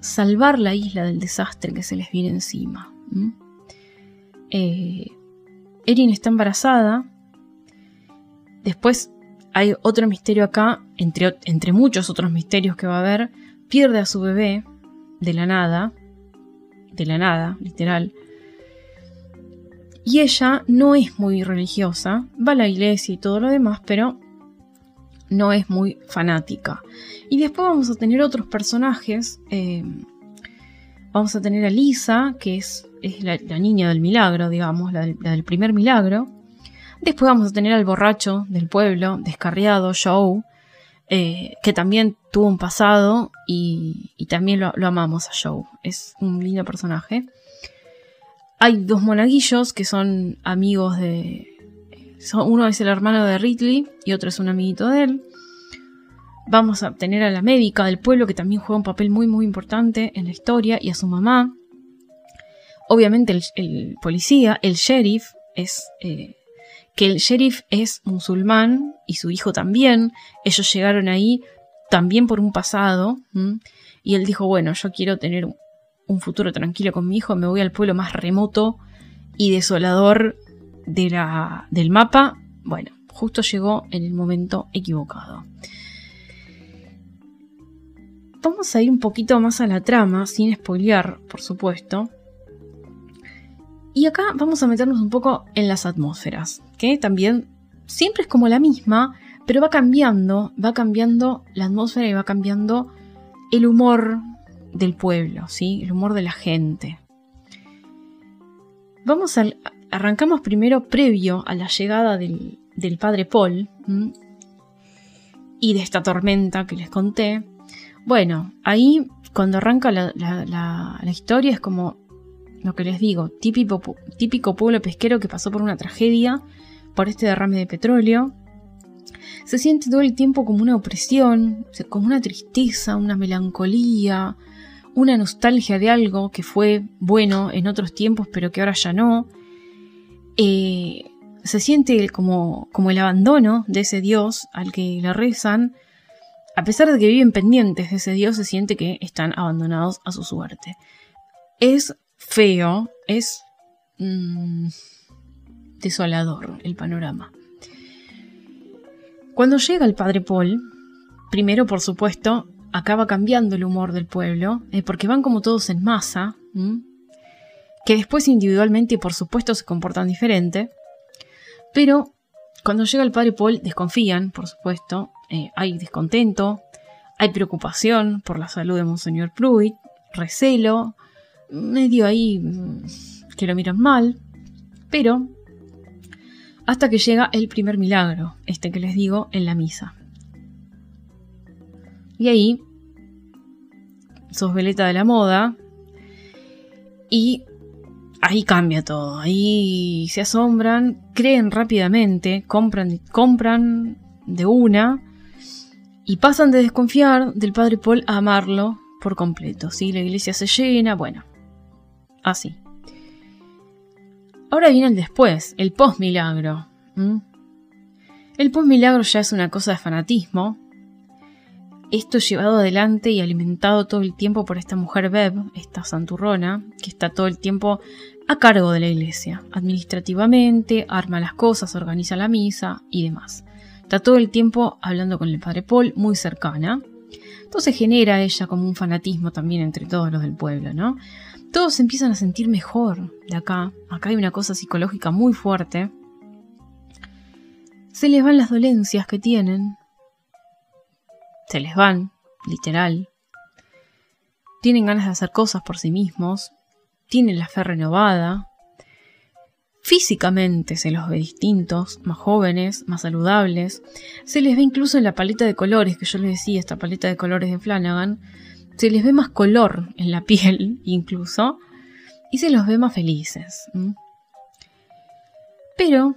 salvar la isla del desastre que se les viene encima. Eh, Erin está embarazada. Después hay otro misterio acá, entre, entre muchos otros misterios que va a haber. Pierde a su bebé de la nada. De la nada, literal. Y ella no es muy religiosa, va a la iglesia y todo lo demás, pero no es muy fanática. Y después vamos a tener otros personajes. Eh, vamos a tener a Lisa, que es, la, niña del milagro, digamos, la del, primer milagro. Después vamos a tener al borracho del pueblo, descarriado, Joe, eh, que también tuvo un pasado y, también lo, lo, amamos a Joe. Es un lindo personaje. Hay dos monaguillos que son amigos de... uno es el hermano de Ridley y otro es un amiguito de él. Vamos a tener a la médica del pueblo que también juega un papel muy muy importante en la historia y a su mamá. Obviamente el, policía, el sheriff, es... Eh, que el sheriff es musulmán y su hijo también. Ellos llegaron ahí también por un pasado. Y él dijo, bueno, yo quiero tener un futuro tranquilo con mi hijo, me voy al pueblo más remoto y desolador de la, del mapa. Bueno, justo llegó en el momento equivocado. Vamos a ir un poquito más a la trama, sin spoilear, por supuesto. Y acá vamos a meternos un poco en las atmósferas, que también siempre es como la misma, pero va cambiando, va cambiando la atmósfera y va cambiando el humor, del pueblo, ¿sí? el humor de la gente. Vamos al, arrancamos primero previo a la llegada del, padre Paul y de esta tormenta que les conté. Bueno, ahí cuando arranca la, historia es como lo que les digo, típico, típico pueblo pesquero que pasó por una tragedia, por este derrame de petróleo. Se siente todo el tiempo como una opresión, como una tristeza, una melancolía, una nostalgia de algo que fue bueno en otros tiempos pero que ahora ya no. Eh, se siente como, como el abandono de ese Dios al que le rezan. A pesar de que viven pendientes de ese Dios, se siente que están abandonados a su suerte. Es feo, es mm, desolador el panorama. Cuando llega el padre Paul, primero por supuesto acaba cambiando el humor del pueblo, eh, porque van como todos en masa, que después individualmente por supuesto se comportan diferente, pero cuando llega el padre Paul desconfían, por supuesto, eh, hay descontento, hay preocupación por la salud de Monseñor Pruitt, recelo, medio ahí mm, que lo miran mal, pero hasta que llega el primer milagro, este que les digo en la misa. Y ahí sos veleta de la moda y ahí cambia todo. Ahí se asombran, creen rápidamente, compran, compran de una Y pasan de desconfiar del padre Paul a amarlo por completo. ¿sí? La iglesia se llena, bueno, así. Ahora viene el después, el post-milagro. El post-milagro ya es una cosa de fanatismo. Esto llevado adelante y alimentado todo el tiempo por esta mujer Beb, esta santurrona, que está todo el tiempo a cargo de la iglesia, administrativamente, arma las cosas, organiza la misa y demás. Está todo el tiempo hablando con el padre Paul, muy cercana. Entonces genera ella como un fanatismo también entre todos los del pueblo, ¿no? Todos se empiezan a sentir mejor de acá. Acá hay una cosa psicológica muy fuerte. Se les van las dolencias que tienen. Se les van, literal. Tienen ganas de hacer cosas por sí mismos. Tienen la fe renovada. Físicamente se los ve distintos, más jóvenes, más saludables. Se les ve incluso en la paleta de colores, que yo les decía, esta paleta de colores de Flanagan. Se les ve más color en la piel, incluso. Y se los ve más felices. Pero,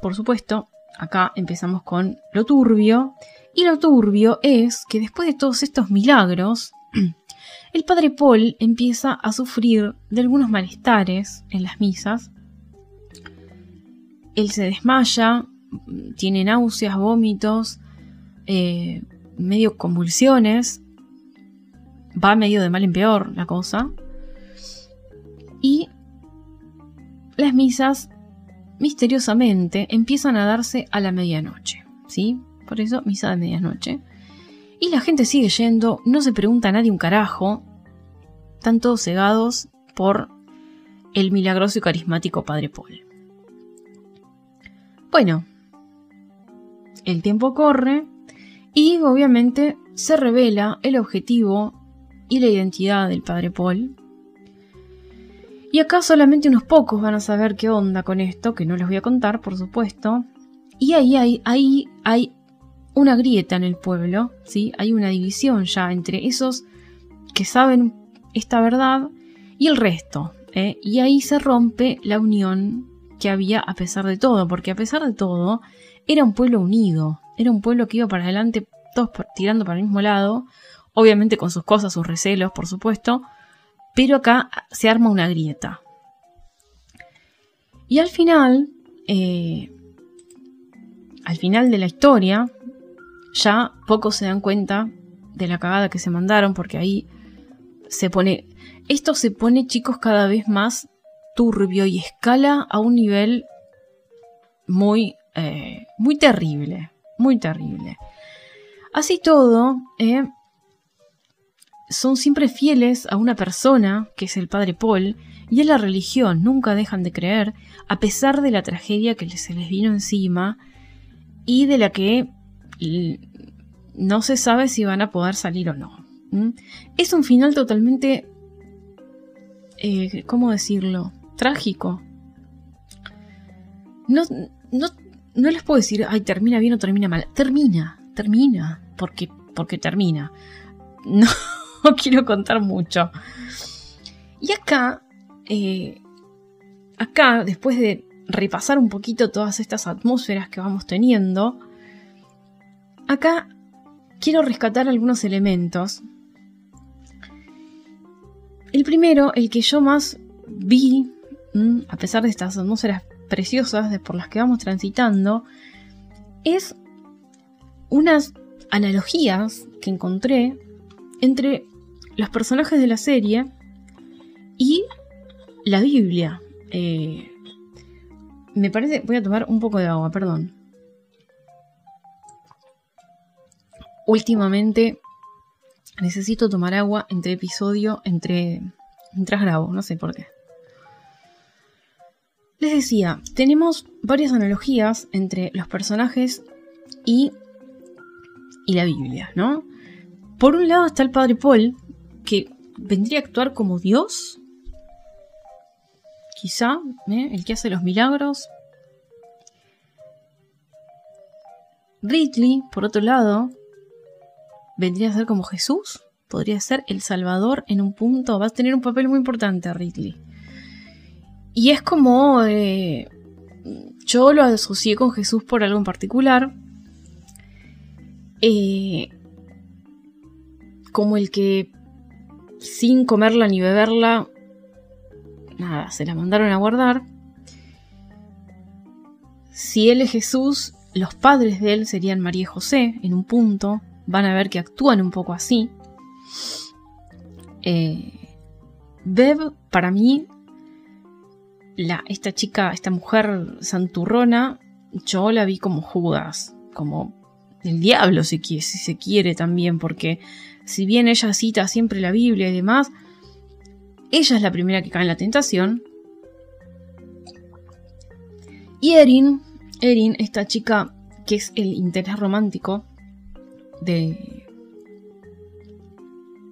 por supuesto, acá empezamos con lo turbio. Y lo turbio es que después de todos estos milagros, el padre Paul empieza a sufrir de algunos malestares en las misas él se desmaya, tiene náuseas, vómitos, eh, medio convulsiones, va medio de mal en peor la cosa. Y las misas misteriosamente empiezan a darse a la medianoche, ¿sí? Por eso misa de medianoche. Y la gente sigue yendo, no se pregunta a nadie un carajo, están todos cegados por el milagroso y carismático Padre Paul. Bueno, el tiempo corre y obviamente se revela el objetivo y la identidad del padre Paul. Y acá solamente unos pocos van a saber qué onda con esto, que no les voy a contar, por supuesto. Y ahí ahí hay una grieta en el pueblo, ¿sí? Hay una división ya entre esos que saben esta verdad y el resto. ¿eh? Y ahí se rompe la unión que había a pesar de todo, porque a pesar de todo era un pueblo unido, era un pueblo que iba para adelante, todos tirando para el mismo lado, obviamente con sus cosas, sus recelos, por supuesto, pero acá se arma una grieta. Y al final, eh, al final de la historia, ya pocos se dan cuenta de la cagada que se mandaron, porque ahí se pone, esto se pone chicos cada vez más turbio y escala a un nivel muy, eh, muy terrible, muy terrible. Así todo, eh, son siempre fieles a una persona, que es el padre Paul, y a la religión, nunca dejan de creer, a pesar de la tragedia que se les vino encima y de la que no se sabe si van a poder salir o no. Es un final totalmente... Eh, ¿Cómo decirlo? trágico. No, no, no les puedo decir, ay, termina bien o termina mal. Termina, termina, porque, porque termina. No, quiero contar mucho. Y acá, eh, acá, después de repasar un poquito todas estas atmósferas que vamos teniendo, acá quiero rescatar algunos elementos. El primero, el que yo más vi a pesar de estas atmósferas preciosas por las que vamos transitando, es unas analogías que encontré entre los personajes de la serie y la Biblia. Eh, me parece, voy a tomar un poco de agua, perdón. Últimamente necesito tomar agua entre episodio, entre mientras grabo, no sé por qué. Les decía, tenemos varias analogías entre los personajes y, y la Biblia, ¿no? Por un lado está el padre Paul, que vendría a actuar como Dios, quizá, ¿eh? el que hace los milagros. Ridley, por otro lado, vendría a ser como Jesús, podría ser el Salvador en un punto, va a tener un papel muy importante Ridley. Y es como... Eh, yo lo asocié con Jesús por algo en particular. eh, como el que sin comerla ni beberla, nada, se la mandaron a guardar. Si él es Jesús, los padres de él serían María y José, en un punto. Van a ver que actúan un poco así. Eh, Bev, para mí, la, esta chica, esta mujer santurrona, yo la vi como Judas, como el diablo si, si se quiere también, porque si bien ella cita siempre la Biblia y demás, ella es la primera que cae en la tentación. Y Erin, Erin, esta chica que es el interés romántico de,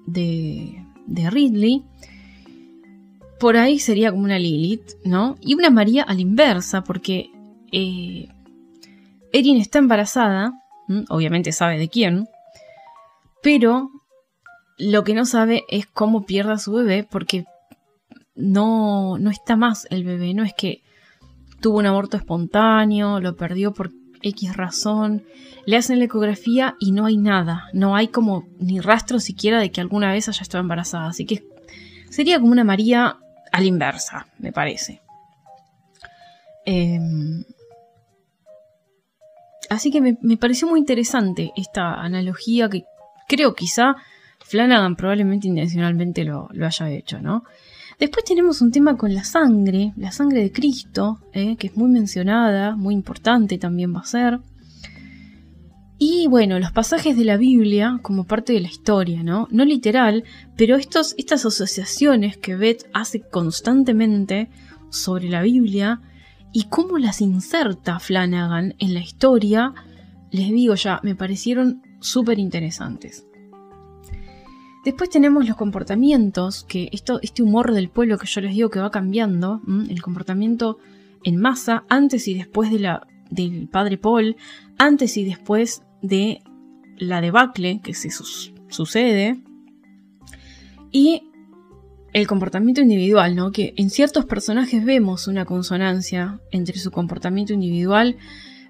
de, de Ridley, por ahí sería como una Lilith, ¿no? Y una María a la inversa, porque eh, Erin está embarazada, obviamente sabe de quién, pero lo que no sabe es cómo pierda su bebé, porque no, no está más el bebé, no es que tuvo un aborto espontáneo, lo perdió por X razón, le hacen la ecografía y no hay nada, no hay como ni rastro siquiera de que alguna vez haya estado embarazada, así que sería como una María a la inversa, me parece. Em, así que me, pareció muy interesante esta analogía que creo quizá Flanagan probablemente intencionalmente lo, haya hecho, ¿no? Después tenemos un tema con la sangre, la sangre de Cristo, ¿eh? que es muy mencionada, muy importante también va a ser. Y bueno, los pasajes de la Biblia como parte de la historia, ¿no? No literal, pero estos, estas asociaciones que Beth hace constantemente sobre la Biblia y cómo las inserta Flanagan en la historia, les digo ya, me parecieron súper interesantes. Después tenemos los comportamientos, que esto, este humor del pueblo que yo les digo que va cambiando, el comportamiento en masa, antes y después de la, del padre Paul, antes y después de la debacle que se sucede y el comportamiento individual, ¿no? Que en ciertos personajes vemos una consonancia entre su comportamiento individual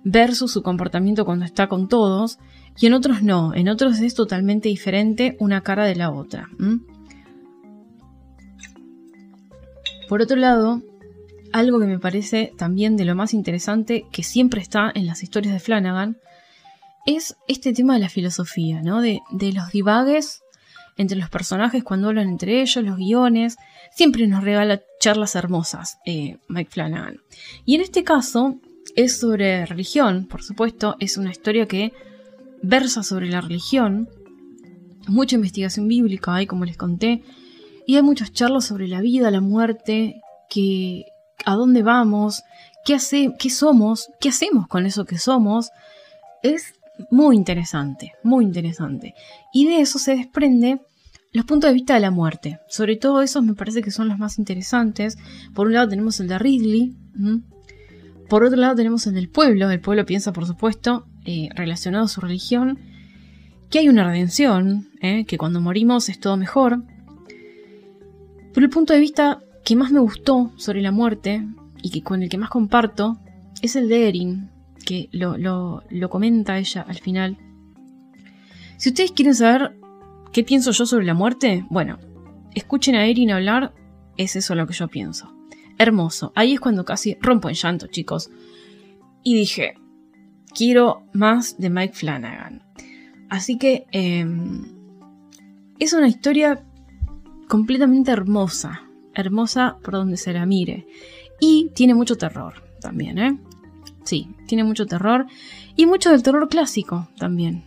versus su comportamiento cuando está con todos, y en otros no, en otros es totalmente diferente una cara de la otra. Por otro lado, algo que me parece también de lo más interesante que siempre está en las historias de Flanagan es este tema de la filosofía, ¿no? De, los divagues entre los personajes cuando hablan entre ellos, los guiones. Siempre nos regala charlas hermosas, eh, Mike Flanagan. Y en este caso es sobre religión, por supuesto, es una historia que versa sobre la religión. Mucha investigación bíblica hay, como les conté. Y hay muchas charlas sobre la vida, la muerte, que, a dónde vamos, qué, hace, qué somos, qué hacemos con eso que somos. Es muy interesante, muy interesante. Y de eso se desprende los puntos de vista de la muerte. Sobre todo esos me parece que son los más interesantes. Por un lado tenemos el de Ridley. Por otro lado tenemos el del pueblo. El pueblo piensa, por supuesto, eh, relacionado a su religión, que hay una redención, eh, que cuando morimos es todo mejor. Pero el punto de vista que más me gustó sobre la muerte y que con el que más comparto es el de Erin, que lo, comenta ella al final. Si ustedes quieren saber qué pienso yo sobre la muerte, bueno, escuchen a Erin hablar, es eso lo que yo pienso. Hermoso. Ahí es cuando casi rompo en llanto, chicos. Y dije, quiero más de Mike Flanagan. Así que em, es una historia completamente hermosa. Hermosa por donde se la mire. Y tiene mucho terror también, ¿eh? Sí, tiene mucho terror. Y mucho del terror clásico también.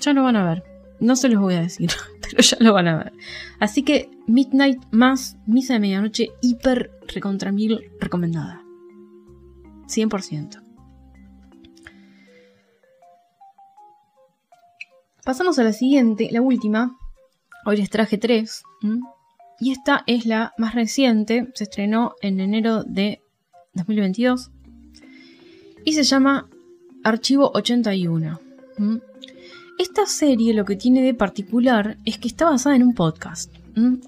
Ya lo van a ver. No se los voy a decir, pero ya lo van a ver. Así que Midnight más Misa de Medianoche hiper recontra mil recomendada. 100%. Pasamos a la siguiente, la última. Hoy les traje tres. Y esta es la más reciente. Se estrenó en enero de 2022 y se llama Archivo 81. ¿Mm? Esta serie lo que tiene de particular es que está basada en un podcast.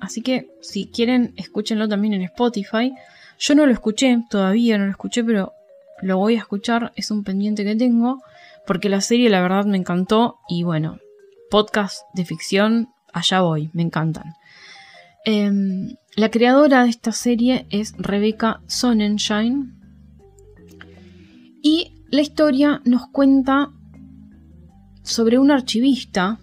Así que si quieren, escúchenlo también en Spotify. Yo no lo escuché, todavía no lo escuché, pero lo voy a escuchar, es un pendiente que tengo, porque la serie la verdad me encantó y bueno, podcast de ficción, allá voy, me encantan. Em, la creadora de esta serie es Rebecca Sonnenschein y la historia nos cuenta sobre un archivista,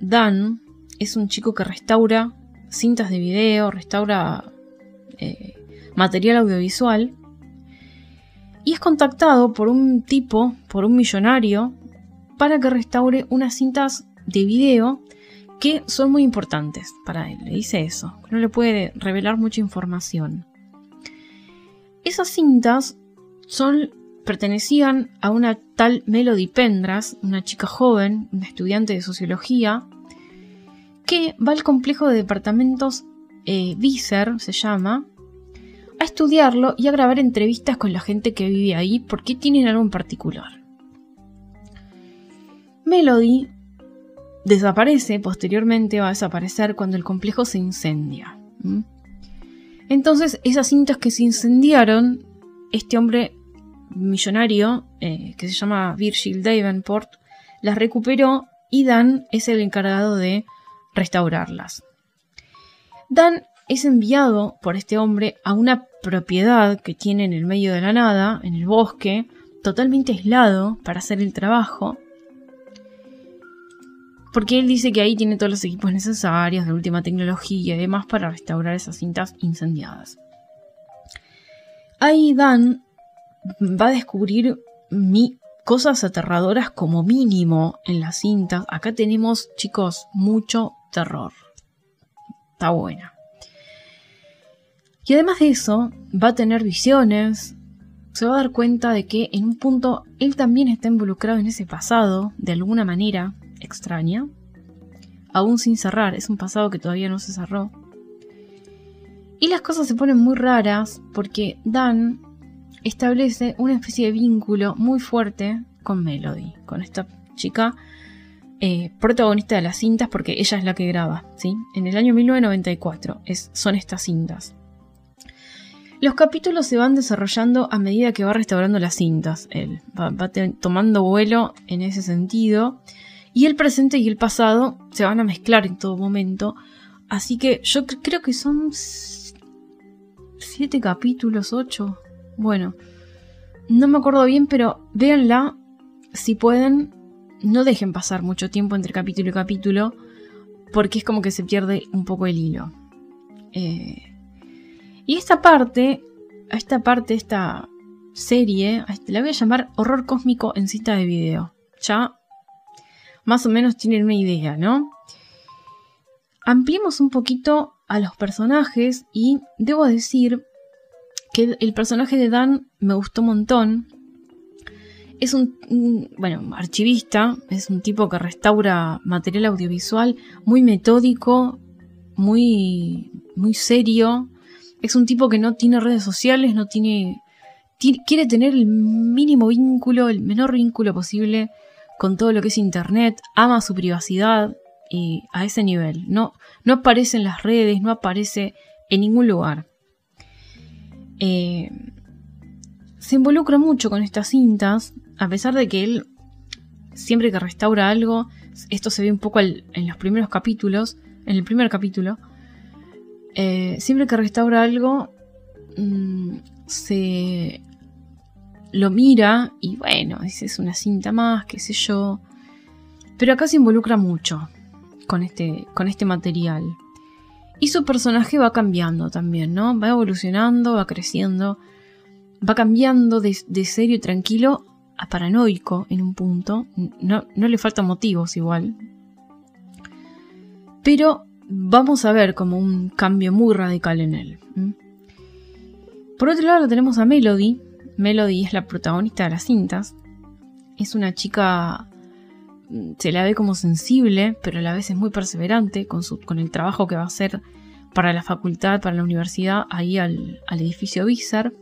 Dan, es un chico que restaura cintas de video, restaura eh, material audiovisual y es contactado por un tipo, por un millonario, para que restaure unas cintas de video que son muy importantes para él. Le dice eso, no le puede revelar mucha información. Esas cintas son pertenecían a una tal Melody Pendras, una chica joven, una estudiante de sociología, que va al complejo de departamentos eh, Viser, se llama, a estudiarlo y a grabar entrevistas con la gente que vive ahí porque tienen algo en particular. Melody desaparece, posteriormente va a desaparecer cuando el complejo se incendia. Entonces, esas cintas que se incendiaron, este hombre millonario eh, que se llama Virgil Davenport las recuperó y Dan es el encargado de restaurarlas. Dan es enviado por este hombre a una propiedad que tiene en el medio de la nada, en el bosque, totalmente aislado para hacer el trabajo. Porque él dice que ahí tiene todos los equipos necesarios, de última tecnología y demás para restaurar esas cintas incendiadas. Ahí Dan va a descubrir mi cosas aterradoras como mínimo en las cintas. Acá tenemos, chicos, mucho terror. Está buena. Y además de eso, va a tener visiones. Se va a dar cuenta de que en un punto él también está involucrado en ese pasado, de alguna manera extraña. Aún sin cerrar, es un pasado que todavía no se cerró. Y las cosas se ponen muy raras porque Dan establece una especie de vínculo muy fuerte con Melody, con esta chica eh, protagonista de las cintas, porque ella es la que graba, ¿sí? En el año 1994 es, son estas cintas. Los capítulos se van desarrollando a medida que va restaurando las cintas. Él va, tomando vuelo en ese sentido. Y el presente y el pasado se van a mezclar en todo momento. Así que yo creo que son siete capítulos, ocho. Bueno, no me acuerdo bien, pero véanla si pueden. No dejen pasar mucho tiempo entre capítulo y capítulo, porque es como que se pierde un poco el hilo. Eh, y esta parte, esta parte, esta serie, la voy a llamar Horror Cósmico en cita de video. Ya más o menos tienen una idea, ¿no? Ampliemos un poquito a los personajes y debo decir el personaje de Dan me gustó un montón. Es un, bueno, archivista, es un tipo que restaura material audiovisual muy metódico, muy, muy serio. Es un tipo que no tiene redes sociales, no tiene, quiere tener el mínimo vínculo, el menor vínculo posible con todo lo que es internet, ama su privacidad y a ese nivel. No, no aparece en las redes, no aparece en ningún lugar. Eh, se involucra mucho con estas cintas, a pesar de que él, siempre que restaura algo, esto se ve un poco en los primeros capítulos, en el primer capítulo, eh, siempre que restaura algo, mm, se lo mira y bueno, dice es una cinta más, qué sé yo. Pero acá se involucra mucho con este, con este material. Y su personaje va cambiando también, ¿no? Va evolucionando, va creciendo, va cambiando de, serio y tranquilo a paranoico en un punto. No, no le faltan motivos igual. Pero vamos a ver como un cambio muy radical en él. Por otro lado tenemos a Melody. Melody es la protagonista de las cintas. Es una chica se la ve como sensible, pero a la vez es muy perseverante con el trabajo que va a hacer para la facultad, para la universidad, ahí al, edificio Bizar.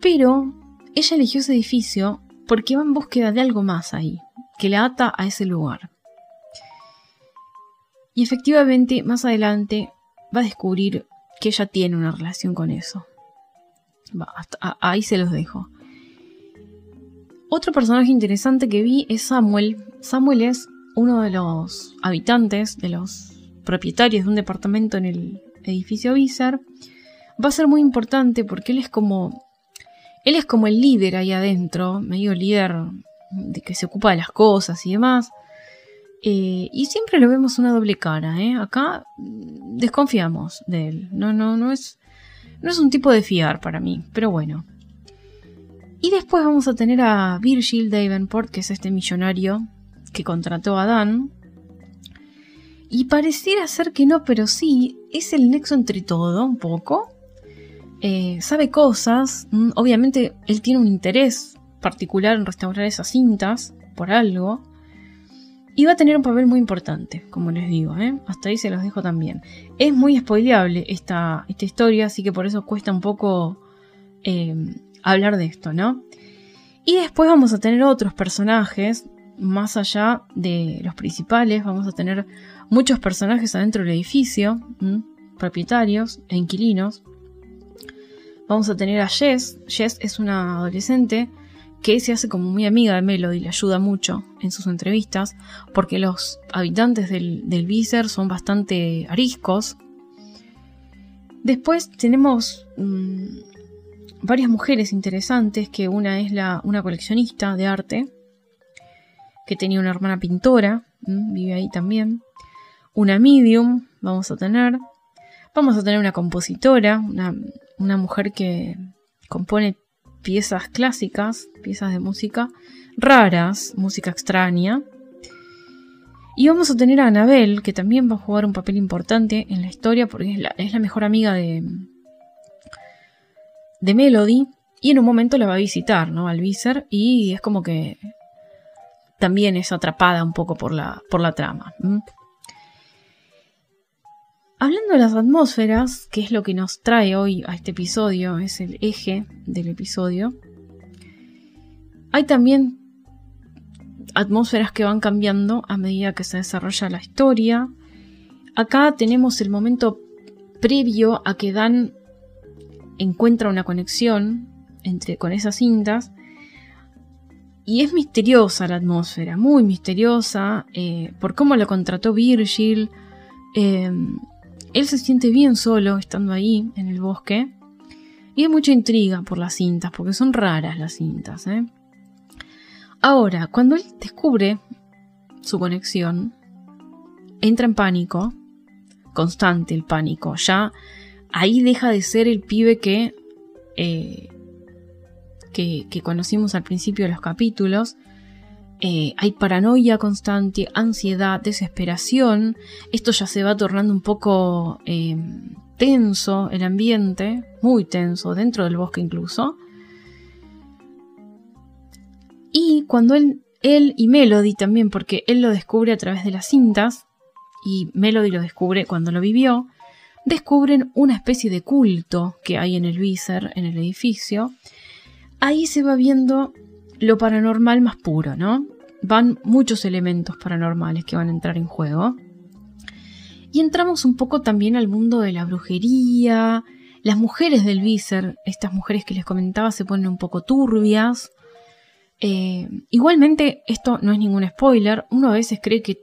Pero ella eligió ese edificio porque va en búsqueda de algo más ahí, que la ata a ese lugar. Y efectivamente, más adelante, va a descubrir que ella tiene una relación con eso. Ahí se los dejo. Otro personaje interesante que vi es Samuel. Samuel es uno de los habitantes, de los propietarios de un departamento en el edificio Viser. Va a ser muy importante porque él es como. Él es como el líder ahí adentro, medio líder de que se ocupa de las cosas y demás. Eh, y siempre lo vemos una doble cara, ¿eh? Acá desconfiamos de él. No, no, no es. No es un tipo de fiar para mí, pero bueno. Y después vamos a tener a Virgil Davenport, que es este millonario que contrató a Dan. Y pareciera ser que no, pero sí, es el nexo entre todo, un poco. Eh, sabe cosas, mm, obviamente él tiene un interés particular en restaurar esas cintas, por algo. Y va a tener un papel muy importante, como les digo, ¿eh? hasta ahí se los dejo también. Es muy spoileable esta, esta historia, así que por eso cuesta un poco eh, hablar de esto, ¿no? Y después vamos a tener otros personajes, más allá de los principales, vamos a tener muchos personajes adentro del edificio, propietarios e inquilinos. Vamos a tener a Jess. Jess es una adolescente que se hace como muy amiga de Melody, le ayuda mucho en sus entrevistas, porque los habitantes del, del Viser son bastante ariscos. Después tenemos mm, varias mujeres interesantes, que una es la, una coleccionista de arte, que tenía una hermana pintora, vive ahí también. Una medium, vamos a tener. Vamos a tener una compositora, una, una mujer que compone piezas clásicas, piezas de música raras, música extraña. Y vamos a tener a Anabel, que también va a jugar un papel importante en la historia porque es la, es la mejor amiga de, de Melody y en un momento la va a visitar, ¿no? Al Viser y es como que también es atrapada un poco por la, por la trama. Hablando de las atmósferas, que es lo que nos trae hoy a este episodio, es el eje del episodio, hay también atmósferas que van cambiando a medida que se desarrolla la historia. Acá tenemos el momento previo a que Dan encuentra una conexión entre, con esas cintas. Y es misteriosa la atmósfera, muy misteriosa, eh, por cómo lo contrató Virgil. Eh, él se siente bien solo estando ahí en el bosque. Y hay mucha intriga por las cintas, porque son raras las cintas. ¿eh? Ahora, cuando él descubre su conexión, entra en pánico, constante el pánico. Ya ahí deja de ser el pibe que, eh, que, conocimos al principio de los capítulos. Eh, hay paranoia constante, ansiedad, desesperación. Esto ya se va tornando un poco eh, tenso el ambiente, muy tenso, dentro del bosque incluso. Y cuando él, él y Melody también, porque él lo descubre a través de las cintas, y Melody lo descubre cuando lo vivió, descubren una especie de culto que hay en el Viser, en el edificio. Ahí se va viendo lo paranormal más puro, ¿no? Van muchos elementos paranormales que van a entrar en juego. Y entramos un poco también al mundo de la brujería. Las mujeres del Viser, estas mujeres que les comentaba, se ponen un poco turbias. Eh, igualmente, esto no es ningún spoiler. Uno a veces cree que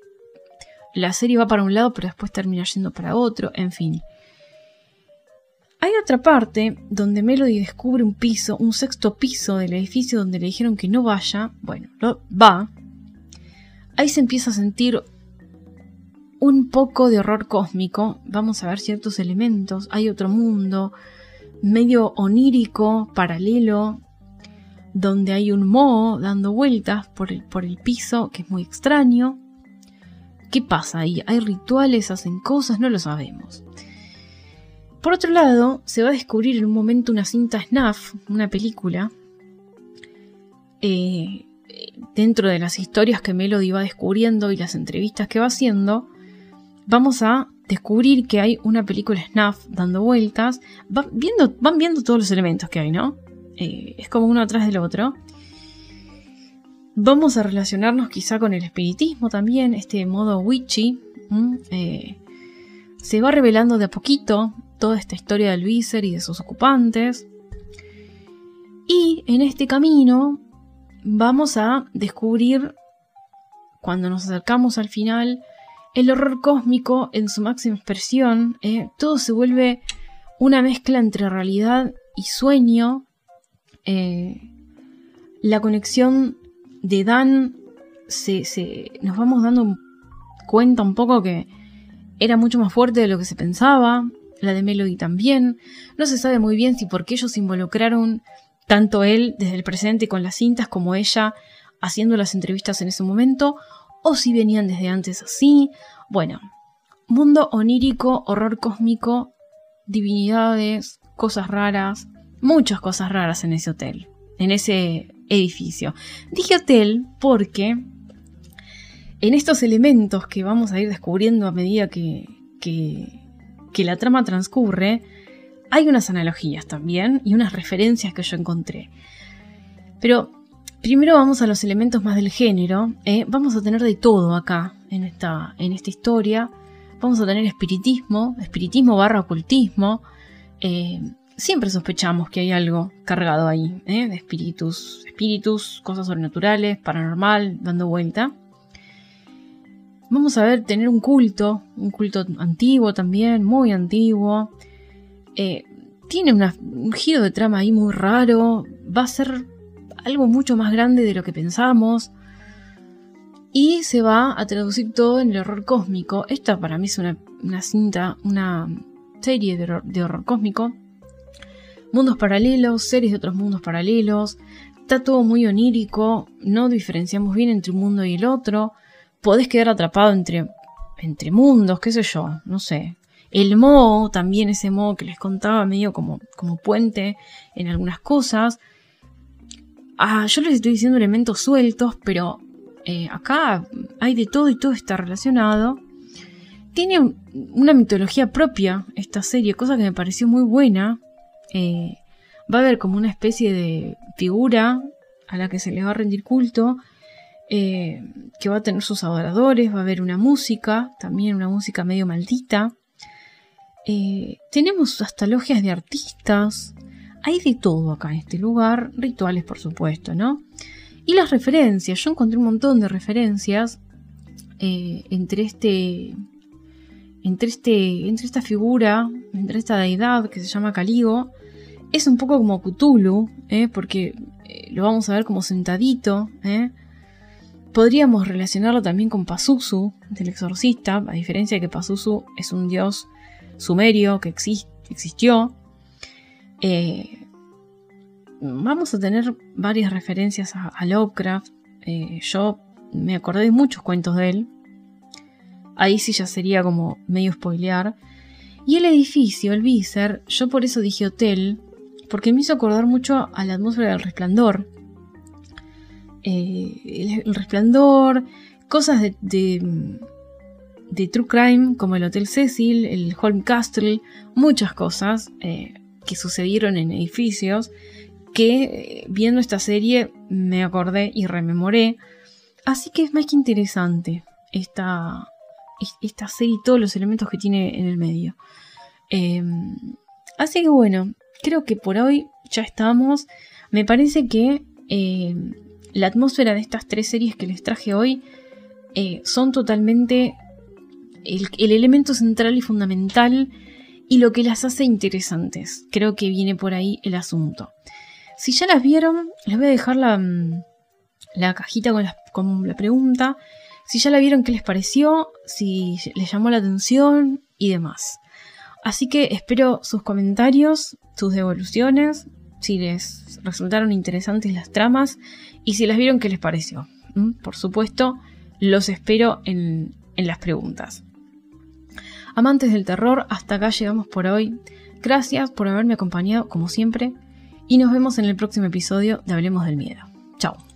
la serie va para un lado, pero después termina yendo para otro. En fin. Hay otra parte donde Melody descubre un piso, un sexto piso del edificio donde le dijeron que no vaya. Bueno, va. Ahí se empieza a sentir un poco de horror cósmico. Vamos a ver ciertos elementos. Hay otro mundo medio onírico, paralelo, donde hay un moho dando vueltas por el, por el piso, que es muy extraño. ¿Qué pasa ahí? ¿Hay rituales? ¿Hacen cosas? No lo sabemos. Por otro lado, se va a descubrir en un momento una cinta Snuff, una película, eh, dentro de las historias que Melody va descubriendo y las entrevistas que va haciendo, vamos a descubrir que hay una película Snuff dando vueltas. van viendo todos los elementos que hay, ¿no? Eh, es como uno atrás del otro. Vamos a relacionarnos quizá con el espiritismo también, este modo witchy. Eh, se va revelando de a poquito toda esta historia del Viser y de sus ocupantes. Y en este camino vamos a descubrir, cuando nos acercamos al final, el horror cósmico en su máxima expresión. ¿eh? todo se vuelve una mezcla entre realidad y sueño. Eh, la conexión de Dan se, nos vamos dando cuenta un poco que era mucho más fuerte de lo que se pensaba. La de Melody también. No se sabe muy bien si porque ellos involucraron tanto él desde el presente con las cintas como ella haciendo las entrevistas en ese momento, o si venían desde antes así. Bueno, mundo onírico, horror cósmico, divinidades, cosas raras, muchas cosas raras en ese hotel, en ese edificio. Dije hotel porque en estos elementos que vamos a ir descubriendo a medida que, que, que la trama transcurre, hay unas analogías también y unas referencias que yo encontré. Pero primero vamos a los elementos más del género. ¿eh? Vamos a tener de todo acá en esta, en esta historia. Vamos a tener espiritismo, espiritismo barra ocultismo. Eh, siempre sospechamos que hay algo cargado ahí, ¿eh? de espíritus, espíritus, cosas sobrenaturales, paranormal, dando vuelta. Vamos a ver tener un culto, un culto antiguo también, muy antiguo. Eh, tiene un giro de trama ahí muy raro, va a ser algo mucho más grande de lo que pensamos y se va a traducir todo en el horror cósmico. Esta para mí es una, cinta, una serie de horror, de horror cósmico. Mundos paralelos, series de otros mundos paralelos. Está todo muy onírico, no diferenciamos bien entre un mundo y el otro. Podés quedar atrapado entre, entre mundos, qué sé yo, no sé. El Mo, también ese Mo que les contaba, medio como, como puente en algunas cosas. Ah, yo les estoy diciendo elementos sueltos, pero eh, acá hay de todo y todo está relacionado. Tiene una mitología propia esta serie, cosa que me pareció muy buena. Eh, va a haber como una especie de figura a la que se le va a rendir culto, eh, que va a tener sus adoradores, va a haber una música, también una música medio maldita. Eh, tenemos hasta logias de artistas. Hay de todo acá en este lugar. Rituales, por supuesto, ¿no? Y las referencias. Yo encontré un montón de referencias eh, entre este. Entre, este, entre esta figura, entre esta deidad que se llama Caligo, es un poco como Cthulhu, ¿eh? porque lo vamos a ver como sentadito. Podríamos relacionarlo también con Pazuzu, del exorcista, a diferencia de que Pazuzu es un dios sumerio que existió. Eh, vamos a tener varias referencias a, Lovecraft. Eh, yo me acordé de muchos cuentos de él. Ahí sí ya sería como medio spoilear. Y el edificio, el Viser, yo por eso dije hotel, porque me hizo acordar mucho a la atmósfera del resplandor. Eh, el, resplandor, cosas de, de True Crime, como el Hotel Cecil, el Holm Castle, muchas cosas eh, que sucedieron en edificios que eh, viendo esta serie me acordé y rememoré. Así que es más que interesante esta, esta serie y todos los elementos que tiene en el medio. Em, así que bueno, creo que por hoy ya estamos. Me parece que em, la atmósfera de estas tres series que les traje hoy eh, son totalmente el, elemento central y fundamental y lo que las hace interesantes. Creo que viene por ahí el asunto. Si ya las vieron, les voy a dejar la, mm, cajita con la, con la pregunta. Si ya la vieron, ¿qué les pareció? Si les llamó la atención y demás. Así que espero sus comentarios, sus devoluciones, si les resultaron interesantes las tramas y si las vieron, ¿qué les pareció? ¿Mm? Por supuesto, los espero en, en las preguntas. Amantes del terror, hasta acá llegamos por hoy. Gracias por haberme acompañado como siempre y nos vemos en el próximo episodio de Hablemos del Miedo. Chao.